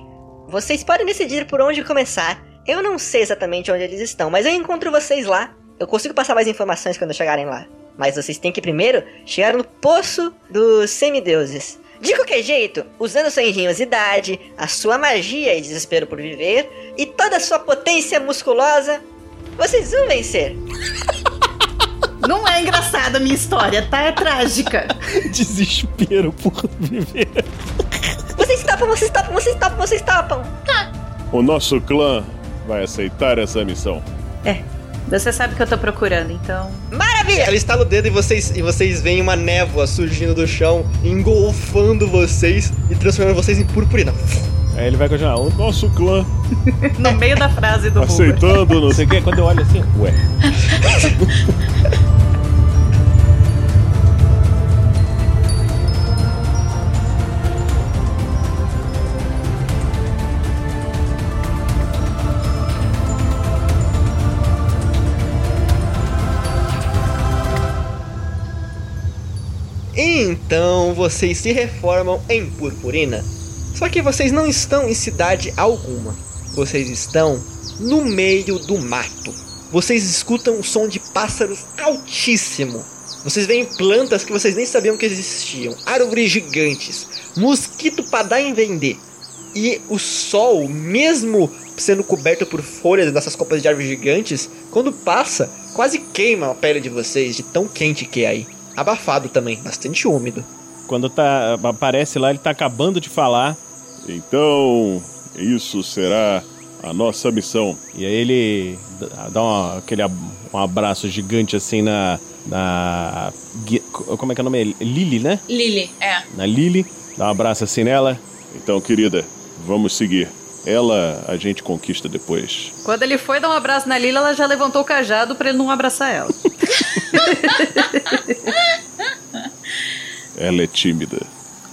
Vocês podem decidir por onde começar. Eu não sei exatamente onde eles estão, mas eu encontro vocês lá. Eu consigo passar mais informações quando chegarem lá. Mas vocês têm que primeiro chegar no poço dos semideuses. De qualquer jeito, usando sua engenhosidade, a sua magia e desespero por viver, e toda a sua potência musculosa, vocês vão vencer. Não é engraçada a minha história, tá? É trágica. Desespero por viver. Vocês topam, vocês topam, vocês topam, vocês topam. Tá. O nosso clã vai aceitar essa missão. É, você sabe que eu tô procurando, então. Maravilha! Ela estala o dedo e vocês, e vocês veem uma névoa surgindo do chão, engolfando vocês e transformando vocês em purpurina. Aí ele vai continuar, o nosso clã. no meio da frase do Aceitando, não sei o que, quando eu olho assim, ué. Então vocês se reformam em Purpurina. Só que vocês não estão em cidade alguma. Vocês estão no meio do mato. Vocês escutam o som de pássaros altíssimo. Vocês veem plantas que vocês nem sabiam que existiam, árvores gigantes, mosquito para dar em vender. E o sol, mesmo sendo coberto por folhas dessas copas de árvores gigantes, quando passa, quase queima a pele de vocês de tão quente que é aí abafado também, bastante úmido. Quando tá, aparece lá, ele tá acabando de falar. Então, isso será a nossa missão. E aí ele dá- uma- aquele um abraço gigante assim na. na. Como é que é o nome? Lily, né? Lily, é. Na Lily. Dá um abraço assim nela. Então, querida, vamos seguir. Ela a gente conquista depois. Quando ele foi dar um abraço na Lila, ela já levantou o cajado pra ele não abraçar ela. Ela é tímida.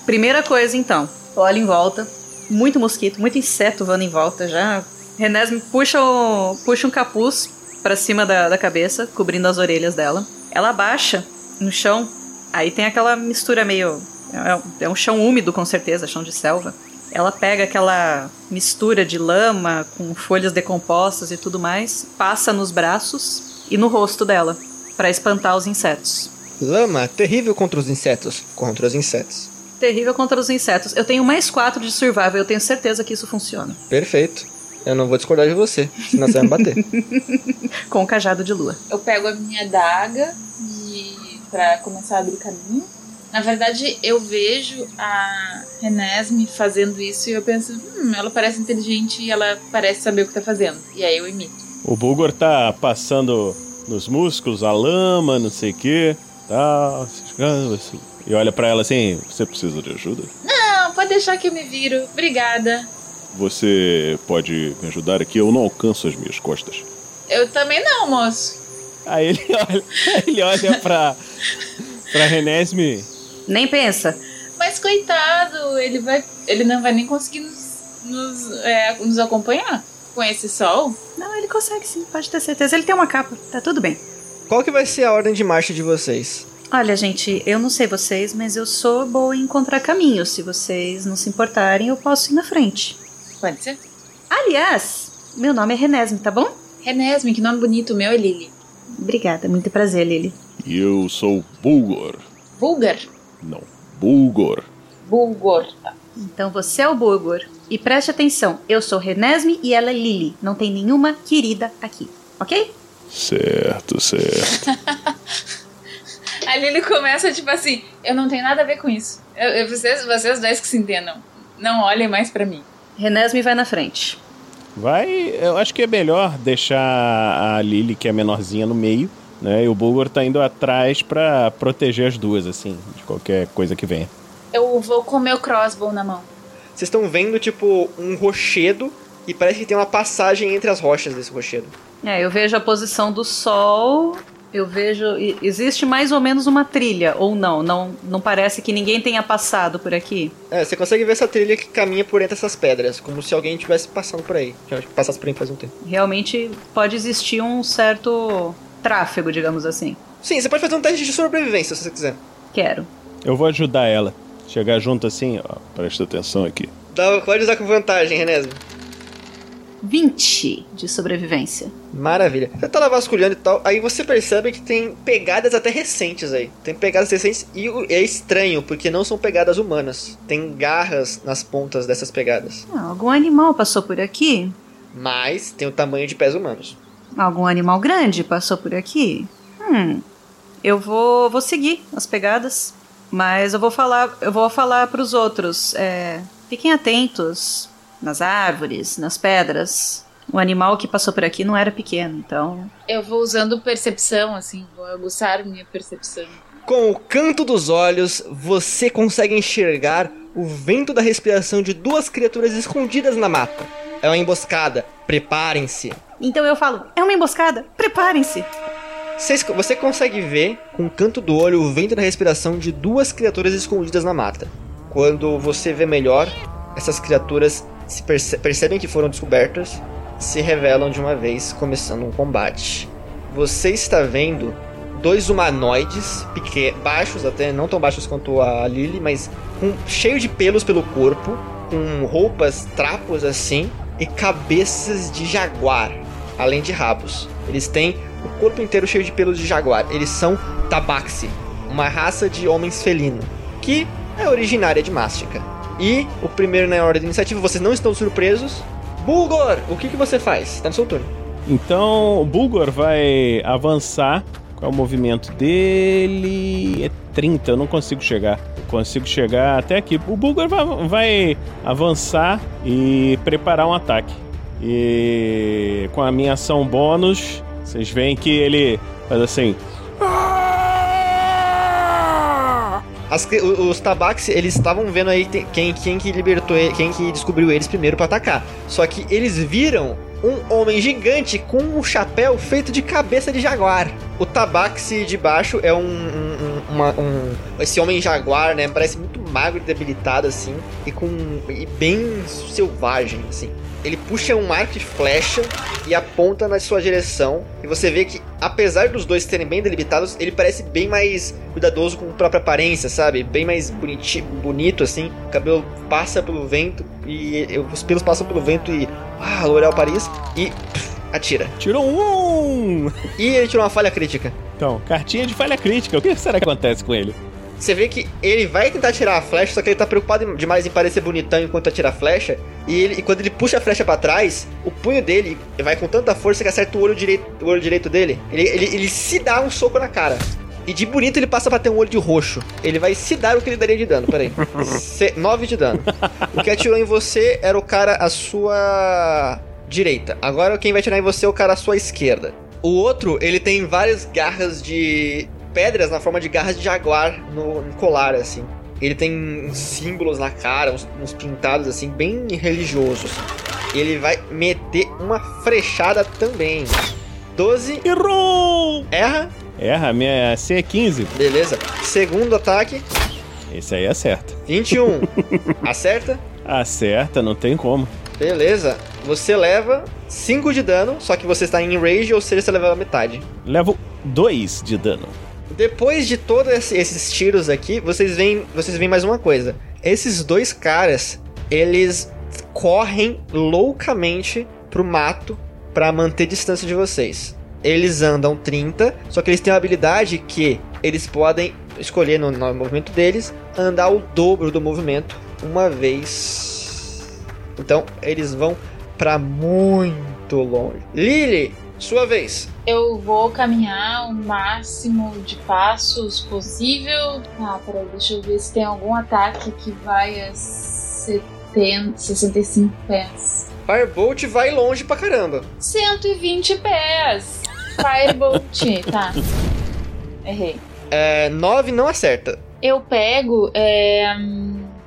Primeira coisa, então. Olha em volta. Muito mosquito, muito inseto voando em volta já. Renesme puxa, o, puxa um capuz pra cima da, da cabeça, cobrindo as orelhas dela. Ela abaixa no chão. Aí tem aquela mistura meio. É, é um chão úmido, com certeza, chão de selva. Ela pega aquela mistura de lama com folhas decompostas e tudo mais, passa nos braços e no rosto dela, pra espantar os insetos. Lama, terrível contra os insetos. Contra os insetos. Terrível contra os insetos. Eu tenho mais quatro de survival, eu tenho certeza que isso funciona. Perfeito. Eu não vou discordar de você, senão você vai me bater. Com o cajado de lua. Eu pego a minha daga e para começar a abrir caminho. Na verdade, eu vejo a Renesme fazendo isso e eu penso, hum, ela parece inteligente e ela parece saber o que tá fazendo. E aí eu imito. O Bulgor tá passando nos músculos, a lama, não sei o que. Tá. E olha pra ela assim: Você precisa de ajuda? Não, pode deixar que eu me viro. Obrigada. Você pode me ajudar aqui? Eu não alcanço as minhas costas. Eu também não, moço. Aí ele olha, ele olha pra. pra Renesme. Nem pensa. Mas coitado, ele vai. Ele não vai nem conseguir nos, nos, é, nos acompanhar com esse sol. Não, ele consegue sim, pode ter certeza. Ele tem uma capa, tá tudo bem. Qual que vai ser a ordem de marcha de vocês? Olha, gente, eu não sei vocês, mas eu sou boa em encontrar caminhos. Se vocês não se importarem, eu posso ir na frente. Pode ser? Aliás, meu nome é Renesme, tá bom? Renesme, que nome bonito. O meu é Lily. Obrigada, muito prazer, Lily. E eu sou Bulgor. Bulgar? Não, Bulgor. Bulgor. Então você é o Bulgur. E preste atenção, eu sou Renesme e ela é Lily. Não tem nenhuma querida aqui, ok? Certo, certo. A Lily começa tipo assim: eu não tenho nada a ver com isso. Eu- eu- vocês, vocês dois que se entendam. Não olhem mais pra mim. Renesme vai na frente. Vai. Eu acho que é melhor deixar a Lily, que é menorzinha, no meio. Né? E o Bulgor tá indo atrás pra proteger as duas, assim, de qualquer coisa que venha. Eu vou com o meu crossbow na mão. Vocês estão vendo, tipo, um rochedo e parece que tem uma passagem entre as rochas desse rochedo. É, eu vejo a posição do sol. Eu vejo. e- Existe mais ou menos uma trilha, ou não? Não, não parece que ninguém tenha passado por aqui. É, você consegue ver essa trilha que caminha por entre essas pedras, como se alguém estivesse passando por aí. Já passasse por aí faz um tempo. Realmente pode existir um certo tráfego, digamos assim. Sim, você pode fazer um teste de sobrevivência se você quiser. Quero. Eu vou ajudar ela. Chegar junto assim, ó. Presta atenção aqui. Dá, pode usar com vantagem, Renesme. 20 de sobrevivência. Maravilha. Você tá lá vasculhando e tal, aí você percebe que tem pegadas até recentes aí. Tem pegadas recentes e é estranho, porque não são pegadas humanas. Tem garras nas pontas dessas pegadas. Ah, algum animal passou por aqui? Mas tem o tamanho de pés humanos. Algum animal grande passou por aqui? Hum. Eu vou, vou seguir as pegadas, mas eu vou falar, eu vou falar para os outros. é, fiquem atentos nas árvores, nas pedras. O animal que passou por aqui não era pequeno, então. Eu vou usando percepção, assim, vou aguçar minha percepção. Com o canto dos olhos, você consegue enxergar o vento da respiração de duas criaturas escondidas na mata. É uma emboscada. Preparem-se. Então eu falo: é uma emboscada. Preparem-se. Você consegue ver, com o canto do olho, o vento da respiração de duas criaturas escondidas na mata. Quando você vê melhor, essas criaturas se perce- percebem que foram descobertas, se revelam de uma vez, começando um combate. Você está vendo dois humanoides, baixos até, não tão baixos quanto a Lily, mas com, cheio de pelos pelo corpo, com roupas, trapos assim, e cabeças de jaguar, além de rabos. Eles têm o corpo inteiro cheio de pelos de jaguar. Eles são Tabaxi, uma raça de homens felino, que é originária de Mástica. E o primeiro na ordem de iniciativa, vocês não estão surpresos. Bulgor, o que, que você faz? Tá no seu turno. Então o Bulgor vai avançar. Qual é o movimento dele? É 30, eu não consigo chegar. Eu consigo chegar até aqui. O Bulgor vai, vai avançar e preparar um ataque. E com a minha ação bônus, vocês veem que ele faz assim. As os tabaxi, eles estavam vendo aí quem, quem que libertou quem que descobriu eles primeiro pra atacar. Só que eles viram um homem gigante com um chapéu feito de cabeça de jaguar. O tabaxi de baixo é um, um- um- uma- um- esse homem jaguar, né? Parece muito magro e debilitado assim e com e bem selvagem assim. Ele puxa um arco e flecha e aponta na sua direção. E você vê que, apesar dos dois serem bem delimitados, ele parece bem mais cuidadoso com a própria aparência, sabe? Bem mais bonito, assim. O cabelo passa pelo vento e os pelos passam pelo vento e. Ah, L'Oréal Paris. E. pff, atira. Tirou um! E ele tirou uma falha crítica. Então, cartinha de falha crítica. O que será que acontece com ele? Você vê que ele vai tentar tirar a flecha, só que ele tá preocupado em- demais em parecer bonitão enquanto atira a flecha. E, ele, e quando ele puxa a flecha pra trás, o punho dele vai com tanta força que acerta o olho direito, o olho direito dele. Ele, ele, ele se dá um soco na cara. E de bonito ele passa pra ter um olho de roxo. Ele vai se dar o que ele daria de dano, peraí. 9 de dano. O que atirou em você era o cara à sua direita. Agora quem vai atirar em você é o cara à sua esquerda. O outro, ele tem várias garras de pedras na forma de garras de jaguar no, no colar, assim. Ele tem uns símbolos na cara, uns, uns pintados, assim, bem religiosos. Ele vai meter uma frechada também. 12. Errou! Erra. Erra, minha C é 15. Beleza. Segundo ataque. Esse aí acerta. 21. Acerta. Acerta, não tem como. Beleza. Você leva 5 de dano, só que você está em rage, ou seja, você leva metade. Levo 2 de dano. Depois de todos esse- esses tiros aqui, vocês veem, vocês veem mais uma coisa. Esses dois caras, eles correm loucamente pro mato pra manter distância de vocês. Eles andam 30, só que eles têm uma habilidade que eles podem escolher no, no movimento deles andar o dobro do movimento uma vez. Então, eles vão pra muito longe. Lily, sua vez. Eu vou caminhar o máximo de passos possível. Ah, peraí, deixa eu ver se tem algum ataque que vai a 70, 65 pés. Firebolt vai longe pra caramba. 120 pés! Firebolt, tá. Errei. É, 9 não acerta. Eu pego. É...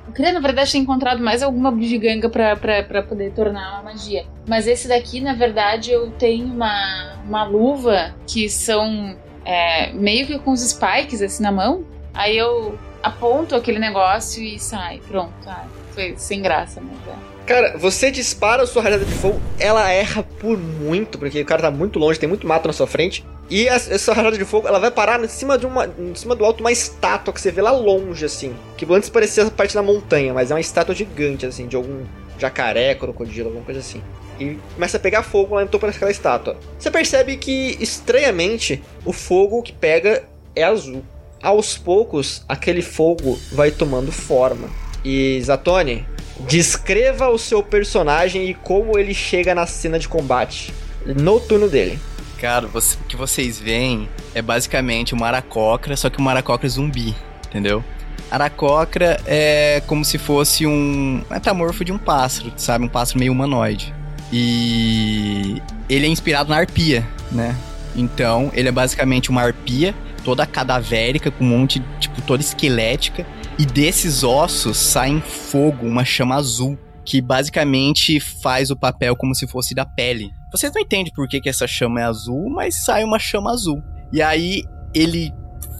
Eu queria, na verdade, ter encontrado mais alguma bugiganga pra, pra, pra poder tornar uma magia. Mas esse daqui, na verdade, eu tenho uma, uma luva que são é, meio que com os spikes assim na mão. Aí eu aponto aquele negócio e sai. Pronto. Ah, foi sem graça, mas é. Cara, você dispara a sua rajada de fogo, ela erra por muito, porque o cara tá muito longe, tem muito mato na sua frente. E a- essa rajada de fogo, ela vai parar em cima de uma, em cima do alto uma estátua que você vê lá longe, assim. Que antes parecia essa parte da montanha, mas é uma estátua gigante, assim, de algum jacaré, crocodilo, alguma coisa assim. E começa a pegar fogo lá no topo daquela estátua. Você percebe que, estranhamente, o fogo que pega é azul. Aos poucos, aquele fogo vai tomando forma. E Zatoni, descreva o seu personagem e como ele chega na cena de combate no turno dele. Cara, você- o que vocês veem é basicamente uma aracocra, só que uma aracocra zumbi, entendeu? Aracocra é como se fosse um metamorfo de um pássaro, sabe? Um pássaro meio humanoide. E ele é inspirado na arpia, né? Então, ele é basicamente uma arpia, toda cadavérica, com um monte, tipo, toda esquelética. E desses ossos saem fogo, uma chama azul, que basicamente faz o papel como se fosse da pele. Vocês não entendem por que, que essa chama é azul, mas sai uma chama azul. E aí ele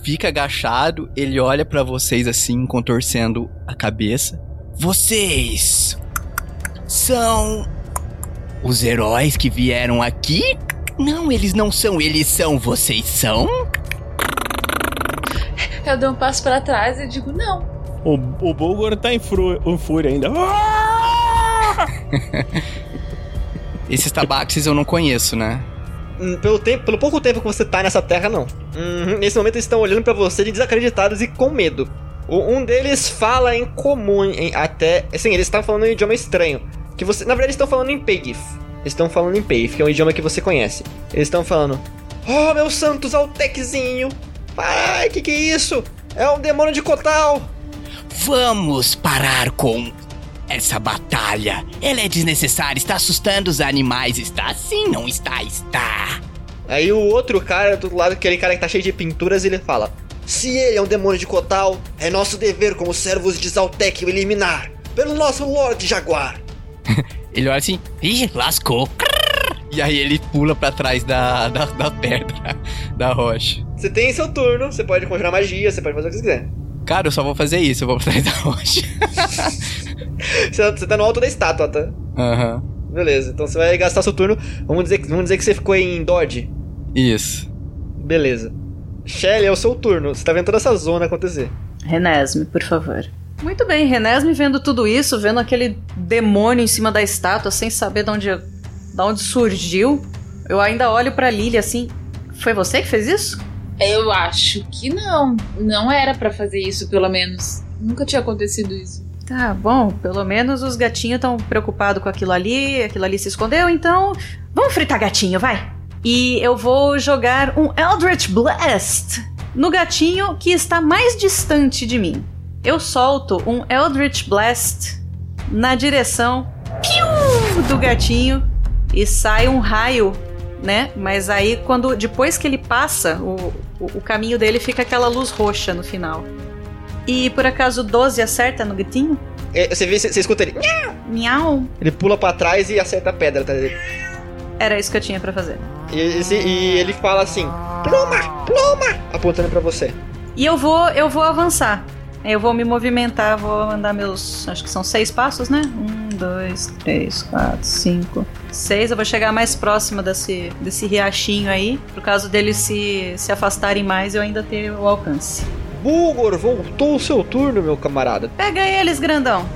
fica agachado, ele olha pra vocês assim, contorcendo a cabeça. Vocês são os heróis que vieram aqui? Não, eles não são, eles são, vocês são? Eu dou um passo pra trás e digo, não. O, o Bulgor tá em, fru, em fúria ainda. Esses tabaxis eu não conheço, né? Hum, Pelo, tempo, pelo pouco tempo que você tá nessa terra, não. Uhum, Nesse momento eles estão olhando pra você de desacreditados e com medo. O- um deles fala em comum, em- até. Assim, eles estão falando em um idioma estranho. Que você. Na verdade, eles estão falando em Pegif. Eles estão falando em Pegif, que é um idioma que você conhece. Eles estão falando. Oh, meu santos Alteczinho! Ai, que que é isso? É um demônio de Kotal! Vamos parar com Essa batalha, ela é desnecessária, está assustando os animais. Está sim, não está, está. Aí o outro cara do lado, aquele cara que tá cheio de pinturas, ele fala: Se ele é um demônio de Kotal, é nosso dever como servos de Zaltek o eliminar. Pelo nosso Lorde Jaguar. Ele olha assim, ih, lascou. E aí ele pula pra trás da, da, da pedra, da rocha. Você tem seu turno, você pode conjurar magia, você pode fazer o que você quiser. Cara, eu só vou fazer isso, eu vou pra trás da rocha. Você, você tá no alto da estátua, tá? Aham. Beleza, então você vai gastar seu turno. Vamos dizer, que- vamos dizer que você ficou em Dodge. Isso. Beleza. Shelly, é o seu turno. Você tá vendo toda essa zona acontecer. Renesme, por favor. Muito bem, Renesme vendo tudo isso, vendo aquele demônio em cima da estátua, sem saber de onde, de onde surgiu, eu ainda olho pra Lily assim. Foi você que fez isso? Eu acho que não. Não era pra fazer isso, pelo menos. Nunca tinha acontecido isso. Tá bom, pelo menos os gatinhos estão preocupados com aquilo ali, aquilo ali se escondeu, então vamos fritar gatinho, vai. E eu vou jogar um Eldritch Blast no gatinho que está mais distante de mim. Eu solto um Eldritch Blast na direção do gatinho e sai um raio, né? Mas aí quando depois que ele passa, o, o, o caminho dele fica aquela luz roxa no final. E por acaso 12 acerta no gatinho? É, Você vê, você, você escuta ele. Miau. Ele pula pra trás e acerta a pedra, tá? E, Era isso que eu tinha pra fazer. esse- e ele fala assim: Pluma! Pluma! Apontando pra você. E eu vou, eu vou avançar. Eu vou me movimentar, vou andar meus. Acho que são seis passos, né? Um, dois, três, quatro, cinco, seis. Eu vou chegar mais próxima desse, desse riachinho aí. Por caso deles se, se afastarem mais, eu ainda ter o alcance. Bulgor, voltou o seu turno, meu camarada. Pega eles, grandão.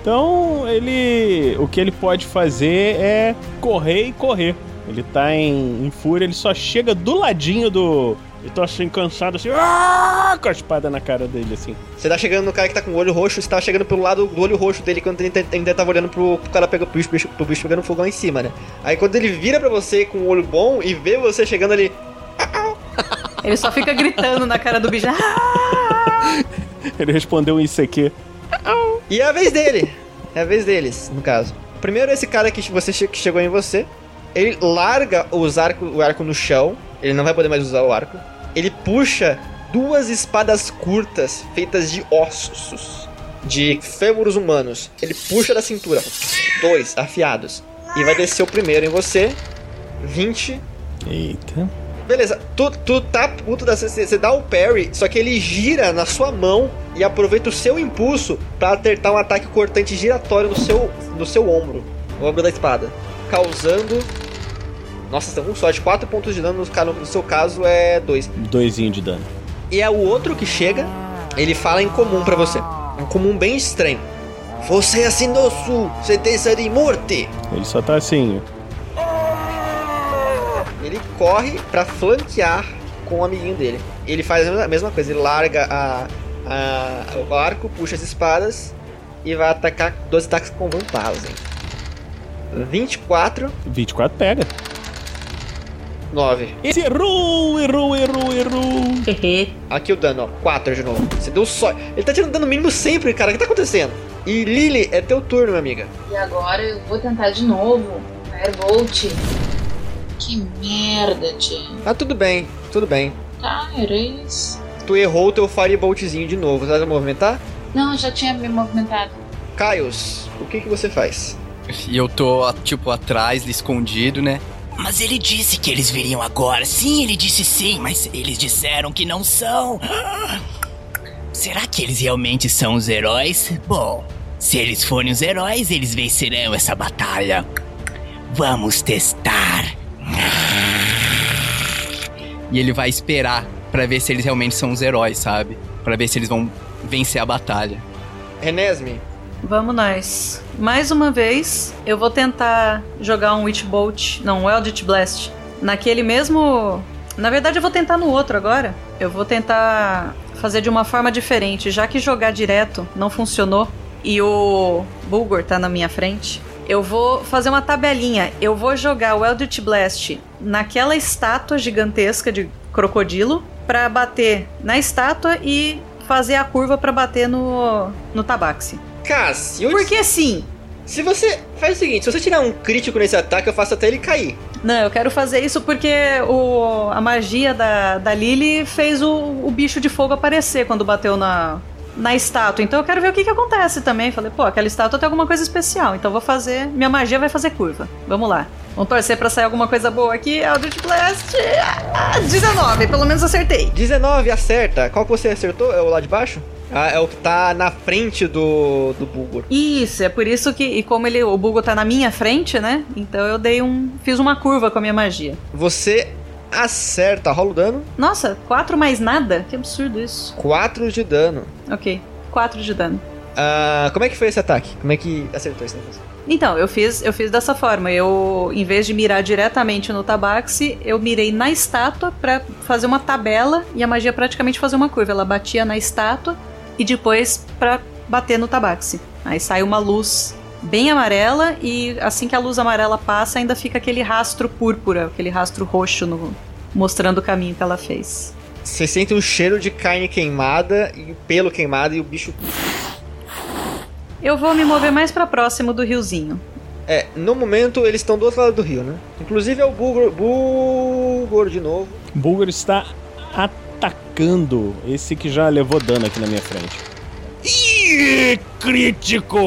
Então, ele. O que ele pode fazer é correr e correr. Ele tá em, em fúria, ele só chega do ladinho do. Ele tá assim, cansado, assim, "Ah!" com a espada na cara dele, assim. Você tá chegando no cara que tá com o olho roxo, você tá chegando pelo lado do olho roxo dele quando ele ainda- tava olhando pro, pro cara pegar pro bicho, pro bicho pegando fogo lá em cima, né? Aí quando ele vira pra você com o olho bom e vê você chegando ali. Ele só fica gritando na cara do bicho. "Ah!" Ele respondeu um ICQ. E é a vez dele. É a vez deles, no caso. Primeiro esse cara que você che- que chegou em você, ele larga os arco, o arco no chão, ele não vai poder mais usar o arco. Ele puxa duas espadas curtas feitas de ossos, de fêmuros humanos. Ele puxa da cintura, dois afiados, e vai descer o primeiro em você. 20 Eita. Beleza, tu, tu tá puto da você, você dá o parry, só que ele gira na sua mão e aproveita o seu impulso pra acertar um ataque cortante giratório no seu, no seu ombro, no ombro da espada, causando. Nossa, você tá com sorte, 4 pontos de dano, no, seu caso é 2. Doisinho de dano. E é o outro que chega, ele fala em comum pra você, um comum bem estranho. Você assinou sua sentença de morte. Ele só tá assim. Ele corre pra flanquear com o amiguinho dele. Ele faz a mesma- coisa, ele larga a, a- o arco, puxa as espadas e vai atacar dois ataques com vantagem. 24, 24 pega. 9. Esse errou, errou, errou, errou. Aqui o dano, ó, 4 de novo. Você deu só. Ele tá tirando dano mínimo sempre, cara. O que tá acontecendo? E Lily, é teu turno, minha amiga. E agora eu vou tentar de novo. Firebolt. Que merda, tia. Ah, tudo bem, tudo bem. Tá, era isso. Tu errou o teu Fireboltzinho de novo. Você vai movimentar? Não, já tinha me movimentado. Caios, o que que você faz? E eu tô, tipo, atrás, escondido, né? Mas ele disse que eles viriam agora. Sim, ele disse sim, mas eles disseram que não são. Será que eles realmente são os heróis? Bom, se eles forem os heróis, eles vencerão essa batalha. Vamos testar. E ele vai esperar pra ver se eles realmente são os heróis, sabe? Pra ver se eles vão vencer a batalha. Renesme, Vamos nós. Mais uma vez, eu vou tentar jogar um Witch Bolt, não, um Eldritch Blast, naquele mesmo. Na verdade, eu vou tentar no outro agora. Eu vou tentar fazer de uma forma diferente, já que jogar direto não funcionou e o Bulgor tá na minha frente. Eu vou fazer uma tabelinha. Eu vou jogar o Eldritch Blast naquela estátua gigantesca de crocodilo pra bater na estátua e fazer a curva pra bater no no tabaxi. Cassius, Porque sim. se você. Faz o seguinte: se você tirar um crítico nesse ataque, eu faço até ele cair. Não, eu quero fazer isso porque o, a magia da, da Lily fez o, o bicho de fogo aparecer quando bateu na, na estátua. Então eu quero ver o que, que acontece também. Falei, pô, aquela estátua tem alguma coisa especial. Então vou fazer. Minha magia vai fazer curva. Vamos lá. Vamos torcer pra sair alguma coisa boa aqui. Eldritch Blast. Ah, 19, pelo menos acertei. 19, acerta. Qual que você acertou? É o lá de baixo? Ah, é o que tá na frente do, do Bulgor. Isso, é por isso que. E como ele, o Bugo tá na minha frente, né? Então eu dei um. Fiz uma curva com a minha magia. Você acerta, rola o dano. Nossa, 4 mais nada? Que absurdo isso. 4 de dano. Ok, 4 de dano. Ah, como é que foi esse ataque? Como é que acertou esse negócio? Então, eu fiz, eu fiz dessa forma. Eu, em vez de mirar diretamente no tabaxi, eu mirei na estátua pra fazer uma tabela e a magia praticamente fazer uma curva. Ela batia na estátua e depois pra bater no tabaxi. Aí sai uma luz bem amarela e assim que a luz amarela passa, ainda fica aquele rastro púrpura, aquele rastro roxo no, mostrando o caminho que ela fez. Você sente um cheiro de carne queimada e pelo queimado e o bicho. Eu vou me mover mais pra próximo do riozinho. É, no momento eles estão do outro lado do rio, né? Inclusive é o Bulgor, Bulgor de novo. Bulgor está atacando esse que já levou dano aqui na minha frente. Ih, crítico!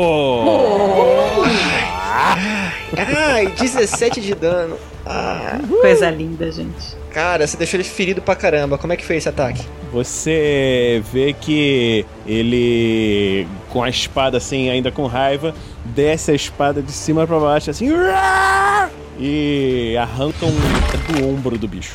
Ai, 17 de dano. Ah, Coisa linda, gente. cara, você deixou ele ferido pra caramba. Como é que foi esse ataque? Você vê que ele, com a espada assim, ainda com raiva, desce a espada de cima pra baixo assim e arranca um do ombro do bicho.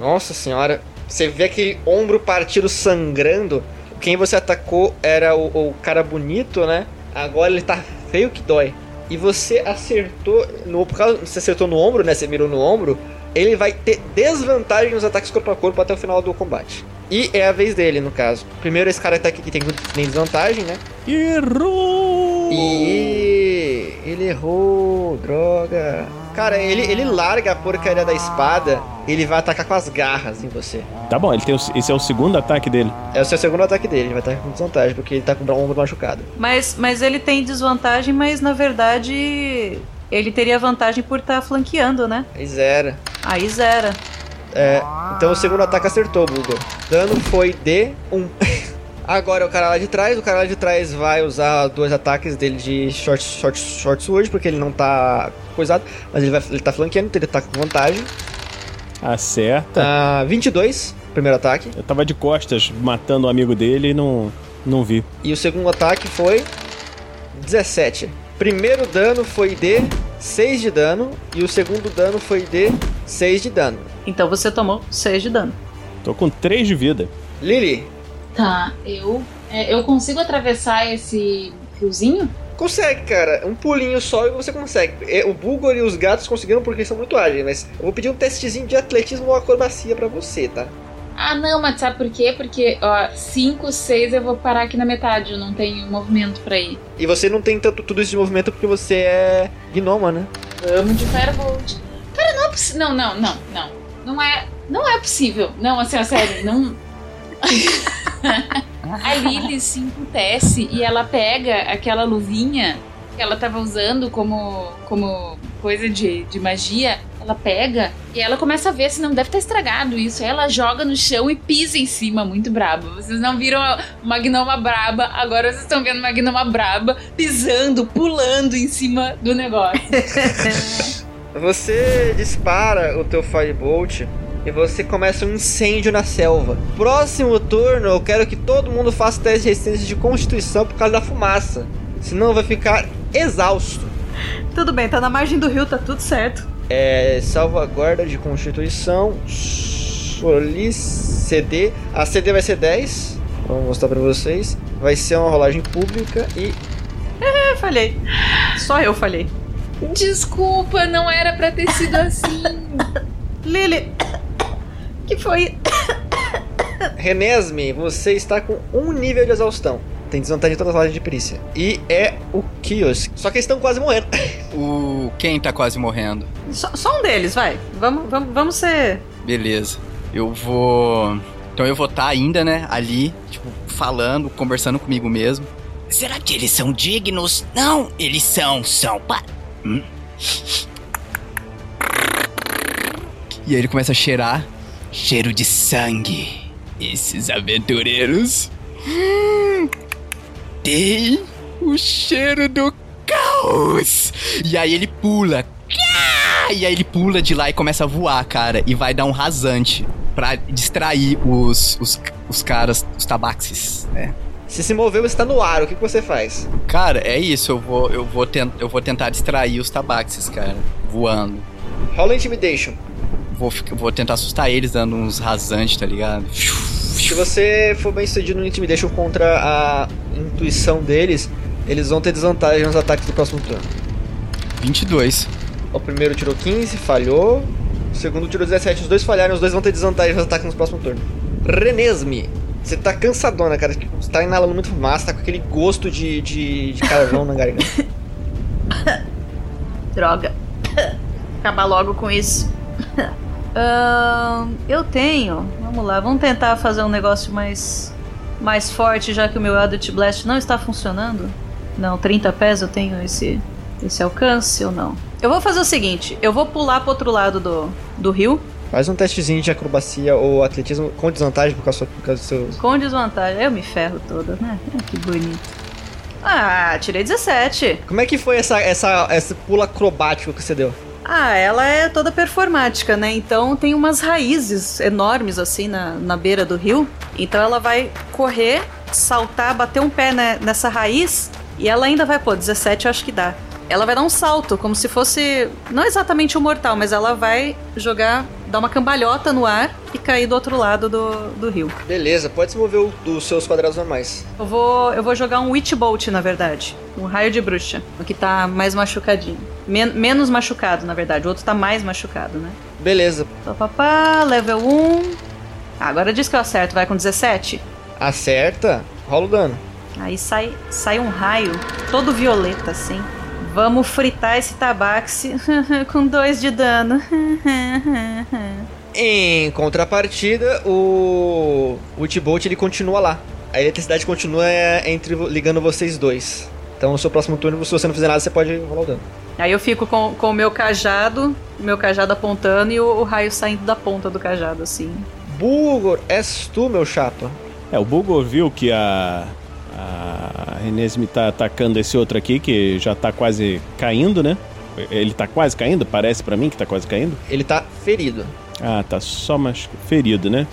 Nossa senhora, você vê aquele ombro partido sangrando. Quem você atacou era o, o cara bonito, né? Agora ele tá feio que dói. E você acertou, no, por causa você acertou no ombro, né? Você mirou no ombro. Ele vai ter desvantagem nos ataques corpo a corpo até o final do combate. E é a vez dele, no caso. Primeiro esse cara tá aqui que tem, tem desvantagem, né? Errou! E ele errou, droga. Cara, ele, ele larga a porcaria da espada, ele vai atacar com as garras em você. Tá bom, ele tem o- esse é o segundo ataque dele. É o seu segundo ataque dele, ele vai estar com desvantagem, porque ele tá com o ombro machucado. Mas, mas ele tem desvantagem, mas na verdade ele teria vantagem por estar flanqueando, né? Aí zera. Aí zera. É, então o segundo ataque acertou, Bulgor. Dano foi de 1. Agora é o cara lá de trás, o cara lá de trás vai usar dois ataques dele de short, short, short sword, porque ele não tá coisado, mas ele, vai, ele tá flanqueando, então ele tá com vantagem. Acerta. Ah, 22, primeiro ataque. Eu tava de costas matando o amigo dele e não, não vi. E o segundo ataque foi 17. Primeiro dano foi de 6 de dano e o segundo dano foi de 6 de dano. Então você tomou 6 de dano. Tô com 3 de vida. Lily, Tá, eu. é, eu consigo atravessar esse fiozinho? consegue, cara. Um pulinho só e você consegue. É, O Bulgor e os gatos conseguiram porque são muito ágeis, mas eu vou pedir um testezinho de atletismo ou acrobacia pra você, tá? Ah, não, mas sabe por quê? Porque, ó, 5, 6 eu vou parar aqui na metade, eu não tenho movimento pra ir. E você não tem tanto tudo isso de movimento porque você é gnoma, né? Amo de Firebolt. Cara, não é possível. Não, não, não, não. Não é. Não é possível. Não, assim, ó, sério, não. A Lily se emputece e ela pega aquela luvinha que ela tava usando como, como coisa de, de magia. Ela pega e ela começa a ver se não deve estar estragado isso. Aí ela joga no chão e pisa em cima, muito braba. Vocês não viram uma gnoma braba, agora vocês estão vendo uma gnoma braba pisando, pulando em cima do negócio. Você dispara o teu Firebolt e você começa um incêndio na selva. Próximo turno, eu quero que todo mundo faça teste de resistência de constituição por causa da fumaça. Senão vai ficar exausto. Tudo bem, tá na margem do rio, tá tudo certo. É, salvaguarda de constituição. Solis CD. A CD vai ser 10. Vou mostrar pra vocês. Vai ser uma rolagem pública e. É, falhei. Só eu falhei. Desculpa, não era pra ter sido assim. Lily, que foi? Renesme, você está com um nível de exaustão. Tem desvantagem em todas as rolagens de perícia. E é o Kios. Só que eles estão quase morrendo. O quem tá quase morrendo? Só, só um deles, vai. Vamos, vamos, vamos ser. Beleza. Eu vou. Então eu vou estar ainda, né, ali, tipo, falando, conversando comigo mesmo. Será que eles são dignos? Não, eles são, são. Pa... Hum? E aí ele começa a cheirar. Cheiro de sangue. Esses aventureiros. Hum, tem o cheiro do caos. E aí ele pula. E aí ele pula de lá e começa a voar, cara. E vai dar um rasante pra distrair os, os, os caras, os tabaxis, né? Se se mover, você tá no ar. O que, que você faz? Cara, é isso. Eu vou, eu vou, tent, eu vou tentar distrair os tabaxis, cara. Voando. Rola Intimidation. Vou, vou tentar assustar eles dando uns rasantes, tá ligado? Se você for bem sucedido no Intimidation contra a intuição deles, eles vão ter desvantagem nos ataques do próximo turno. 22. O primeiro tirou 15, falhou. O segundo tirou 17, os dois falharam, os dois vão ter desvantagem nos ataques no próximo turno. Renesme, você tá cansadona, cara. Você tá inalando muito fumaça, tá com aquele gosto de, de, de carvão na garganta. Droga. Acabar logo com isso. Eu tenho. Vamos lá, vamos tentar fazer um negócio mais mais forte, já que o meu Eldritch Blast não está funcionando. Não, 30 pés eu tenho esse esse alcance ou não? Eu vou fazer o seguinte, eu vou pular pro outro lado do, do rio. Faz um testezinho de acrobacia ou atletismo com desvantagem por causa, por causa do seu. Com desvantagem. Eu me ferro toda, né? Ah, que bonito. Ah, tirei 17. Como é que foi essa, essa, esse pulo acrobático que você deu? Ah, ela é toda performática, né? Então tem umas raízes enormes assim na, na beira do rio. Então ela vai correr, saltar, bater um pé né, nessa raiz e ela ainda vai, pô, 17 eu acho que dá. Ela vai dar um salto, como se fosse. Não exatamente um mortal, mas ela vai jogar, dar uma cambalhota no ar e cair do outro lado do, do rio. Beleza, pode se mover o- dos seus quadrados normais. Eu vou, eu vou jogar um Witch Bolt, na verdade. Um raio de bruxa. O que tá mais machucadinho. Men- menos machucado, na verdade. O outro tá mais machucado, né? Beleza. Papapá, level 1. Ah, agora diz que eu acerto, vai com 17. Acerta, rola o dano. Aí sai, sai um raio todo violeta, assim. Vamos fritar esse tabaxi com dois de dano. Em contrapartida, o. O T-Bolt ele continua lá. A eletricidade continua é, entre ligando vocês dois. Então, no seu próximo turno, se você não fizer nada, você pode rolar o dano. Aí eu fico com, com o meu cajado, meu cajado apontando e o, o raio saindo da ponta do cajado, assim. Bulgor, és tu, meu chapa. É, o Bulgor viu que a. A Renesme tá atacando esse outro aqui que já tá quase caindo, né? Ele tá quase caindo? Parece pra mim que tá quase caindo. Ele tá ferido. Ah, tá só mais ferido, né?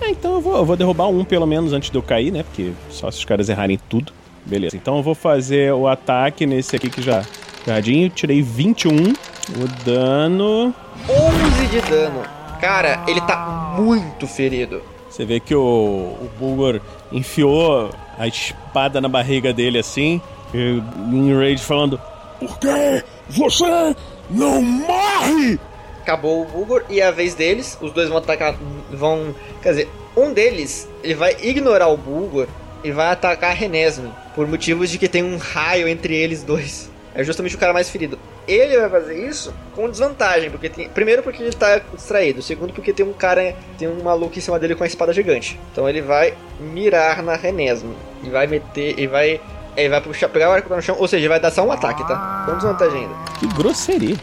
É, então eu vou, eu vou derrubar um pelo menos antes de eu cair, né? Porque só se os caras errarem tudo. Beleza. Então eu vou fazer o ataque nesse aqui que já. Jardim, tirei 21. O dano. 11 de dano. Cara, ele tá muito ferido. Você vê que o, o Bulgor enfiou a espada na barriga dele assim. E em rage falando: Por que você não morre? Acabou o Bulgor e é a vez deles. Os dois vão atacar. Vão. Quer dizer, um deles ele vai ignorar o Bulgor e vai atacar a Renesme. Por motivos de que tem um raio entre eles dois. É justamente o cara mais ferido. Ele vai fazer isso com desvantagem, porque tem, primeiro porque ele tá distraído, segundo porque tem um cara, tem um maluco em cima dele com a espada gigante. Então ele vai mirar na Renesme e vai meter, e vai, ele vai puxar, pegar o arco no chão, ou seja, ele vai dar só um ataque, tá? Com desvantagem ainda. Que grosseria.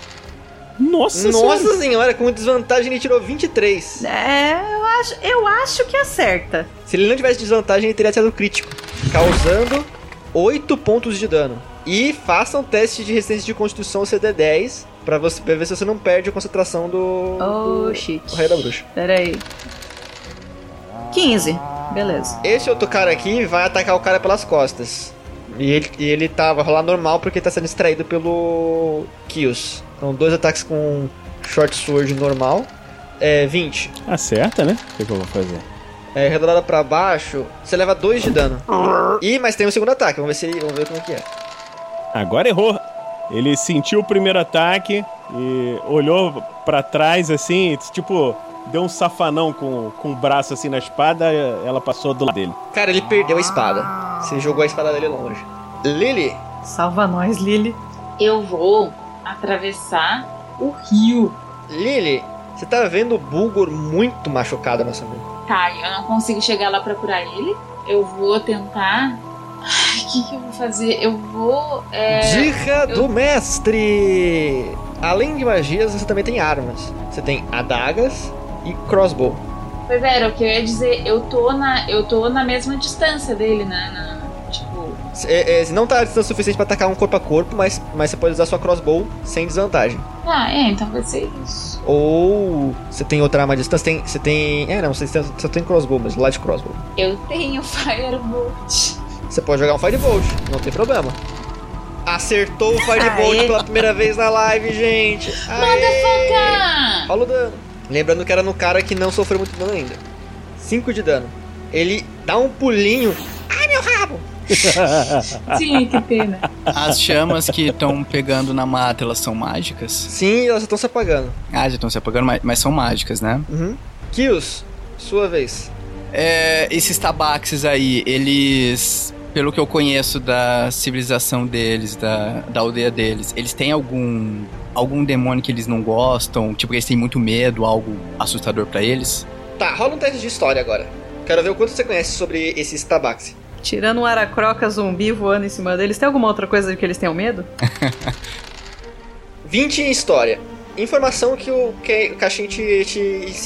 Nossa, Nossa senhora. senhora, com desvantagem ele tirou 23. É, eu acho, eu acho que acerta. Se ele não tivesse desvantagem, ele teria sido crítico, causando 8 pontos de dano. E faça um teste de resistência de constituição CD10 pra, você, pra ver se você não perde a concentração do, Oh, do, shit. do Rei da Bruxa. Pera aí. 15. Beleza. Esse outro cara aqui vai atacar o cara pelas costas. E ele, e ele tá, vai rolar normal porque tá sendo extraído pelo Kios. Então, dois ataques com Short Sword normal. É, 20. Acerta, né? O que, que eu vou fazer? É, redondada pra baixo, você leva 2 de dano. Ih, mas tem um segundo ataque, vamos ver se ele, vamos ver como é que é. Agora errou. Ele sentiu o primeiro ataque e olhou pra trás assim, tipo, deu um safanão com, com o braço assim na espada, ela passou do lado dele. Cara, ele perdeu a espada. Você jogou a espada dele longe. Lily, Salva nós, Lily. Eu vou atravessar o rio. Lily, você tá vendo o Bulgor muito machucado nessa mão. Tá, eu não consigo chegar lá pra curar ele. Eu vou tentar O que, que eu vou fazer? Eu vou. É... Dica eu- do mestre! Além de magias, você também tem armas. Você tem adagas e crossbow. Pois é, o que eu ia dizer. Eu tô na, eu tô na mesma distância dele, né? Na, tipo. É, é, não tá a distância suficiente pra atacar um corpo a corpo, mas, mas você pode usar sua crossbow sem desvantagem. Ah, é, então vai ser isso. Ou você tem outra arma à distância, tem, você tem... É, não, você tem, só tem crossbow, mas light crossbow. Eu tenho Firebolt. Você pode jogar um Firebolt, não tem problema. Acertou o Firebolt Aê. pela primeira vez na live, gente. Aê! Motherfucker! Rola o dano. Lembrando que era no cara que não sofreu muito dano ainda. 5 de dano. Ele dá um pulinho. Ai, meu rabo! Sim, que pena. As chamas que estão pegando na mata, elas são mágicas? Sim, elas estão se apagando. Ah, já estão se apagando, mas, mas são mágicas, né? Uhum. Kills, sua vez. É, esses tabaxes aí, eles. Pelo que eu conheço da civilização deles, da, da aldeia deles, eles têm algum. algum demônio que eles não gostam? Tipo, eles têm muito medo, algo assustador pra eles? Tá, rola um teste de história agora. Quero ver o quanto você conhece sobre esses tabaxi. Tirando um aracroca zumbi voando em cima deles, tem alguma outra coisa que eles tenham medo? 20 em história. Informação que o, que o Caixin te,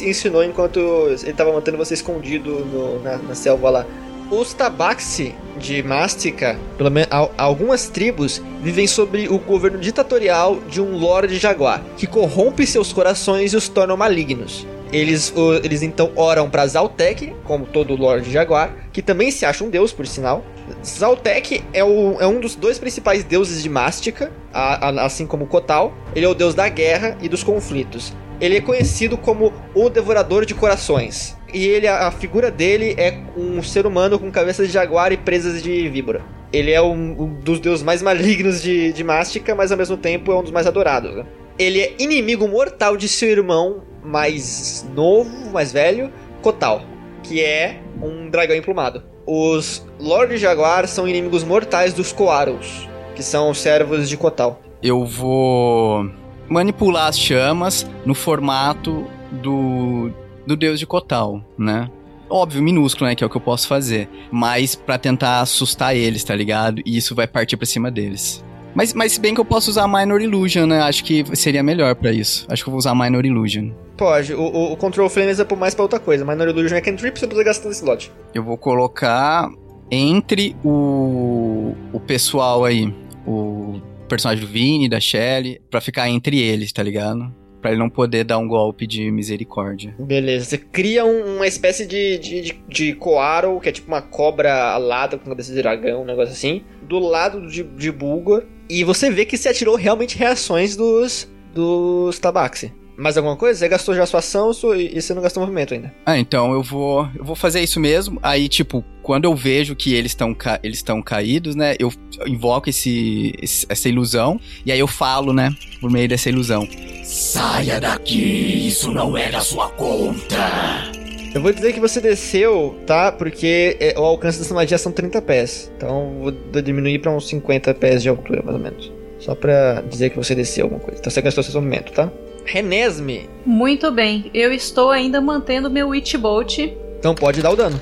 ensinou enquanto ele tava mantendo você escondido no- na, na selva lá. Os tabaxi de Mástica, pelo menos al- algumas tribos, vivem sob o governo ditatorial de um Lorde Jaguar, que corrompe seus corações e os torna malignos. Eles, eles então oram para Zaltek, como todo Lorde Jaguar, que também se acha um deus, por sinal. Zaltek é, o- é um dos dois principais deuses de Mástica, a- a- assim como Kotal. Ele é o deus da guerra e dos conflitos. Ele é conhecido como o Devorador de Corações. E ele, a, figura dele é um ser humano com cabeça de jaguar e presas de víbora. Ele é um, um dos deuses mais malignos de, de Mástica, mas ao mesmo tempo é um dos mais adorados. né? Ele é inimigo mortal de seu irmão mais novo, mais velho, Kotal, que é um dragão emplumado. Os Lord Jaguar são inimigos mortais dos Koaros, que são os servos de Kotal. Eu vou manipular as chamas no formato do, do deus de Kotal, né? Óbvio, minúsculo, né? Que é o que eu posso fazer. Mas pra tentar assustar eles, tá ligado? E isso vai partir pra cima deles. Mas, mas se bem que eu posso usar Minor Illusion, né? Acho que seria melhor pra isso. Acho que eu vou usar Minor Illusion. Pode, o, o, o Control Flames é por mais pra outra coisa, mas no Illusion é cantrip, você precisa gastar esse slot. Eu vou colocar entre o, o pessoal aí, o personagem do Vini, da Shelly, pra ficar entre eles, tá ligado? Pra ele não poder dar um golpe de misericórdia. Beleza, você cria um- uma espécie de, de, de, de Koaro, que é tipo uma cobra alada com cabeça de dragão, um negócio assim, do lado de, de Bulgor, e você vê que se atirou realmente reações dos, dos Tabaxi. Mais alguma coisa? Você gastou já a sua ação sua- e você não gastou movimento ainda. Ah, então eu vou, eu vou fazer isso mesmo. Aí, tipo, quando eu vejo que eles estão eles estão caídos, né? Eu invoco esse, esse- essa ilusão e aí eu falo, né, por meio dessa ilusão. Saia daqui, isso não é da sua conta. Eu vou dizer que você desceu, tá? Porque é, o alcance dessa magia são 30 pés. Então vou diminuir pra uns 50 pés de altura, mais ou menos. Só pra dizer que você desceu alguma coisa. Então você gastou seu movimento, tá? Renesme. Muito bem, eu estou ainda mantendo meu Witch Bolt. Então pode dar o dano.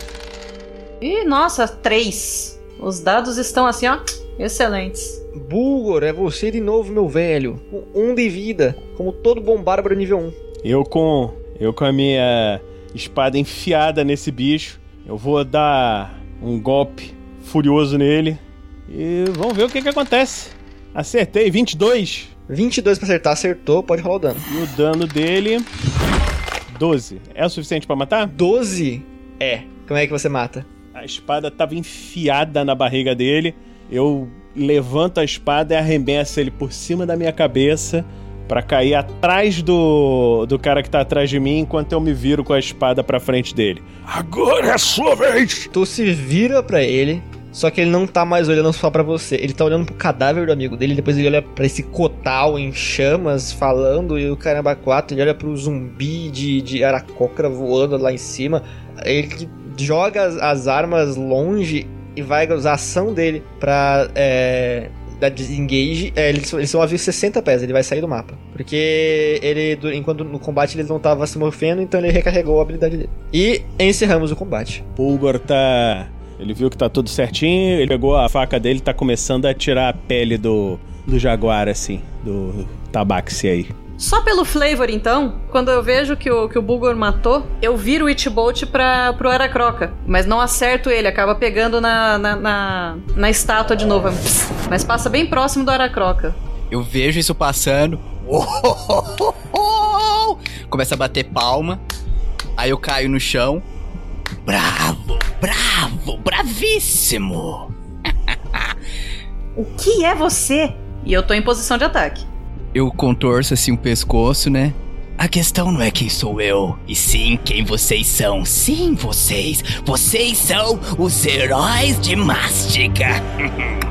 E nossa, três. Os dados estão assim, ó, excelentes. Bulgor, é você de novo, meu velho. Com um de vida. Como todo bom bárbaro nível 1. Eu com. Eu com a minha espada enfiada nesse bicho. Eu vou dar um golpe furioso nele. E vamos ver o que que acontece. Acertei, 22. 22 pra acertar, acertou, pode rolar o dano. E o dano dele. 12. É o suficiente pra matar? 12? É. Como é que você mata? A espada tava enfiada na barriga dele. Eu levanto a espada e arremesso ele por cima da minha cabeça pra cair atrás do, do cara que tá atrás de mim enquanto eu me viro com a espada pra frente dele. Agora é a sua vez! Tu se vira pra ele, só que ele não tá mais olhando só pra você. Ele tá olhando pro cadáver do amigo dele, depois ele olha pra esse cotal em chamas falando e o caramba 4, ele olha pro zumbi de, de aracocra voando lá em cima. Ele joga as, as armas longe e vai usar a ação dele pra é, dar desengage. É, eles, eles são a 60 pés, ele vai sair do mapa. Porque ele, enquanto no combate ele não tava se movendo, então ele recarregou a habilidade dele. E encerramos o combate. Pulgor tá Ele viu que tá tudo certinho, ele pegou a faca dele e tá começando a tirar a pele do, do jaguar, assim, do tabaxi aí. Só pelo flavor, então, quando eu vejo que o, que o Bulgor matou, eu viro o Itbolt pra, pro Aracroca. Mas não acerto ele, acaba pegando na, na, na, na estátua de novo. Mas passa bem próximo do Aracroca. Eu vejo isso passando. Começa a bater palma. Aí eu caio no chão. Bravo, bravo, bravíssimo. O que é você? E eu tô em posição de ataque. Eu contorço assim o pescoço, né? A questão não é quem sou eu, e sim quem vocês são. Sim, vocês. Vocês são os heróis de Mástica.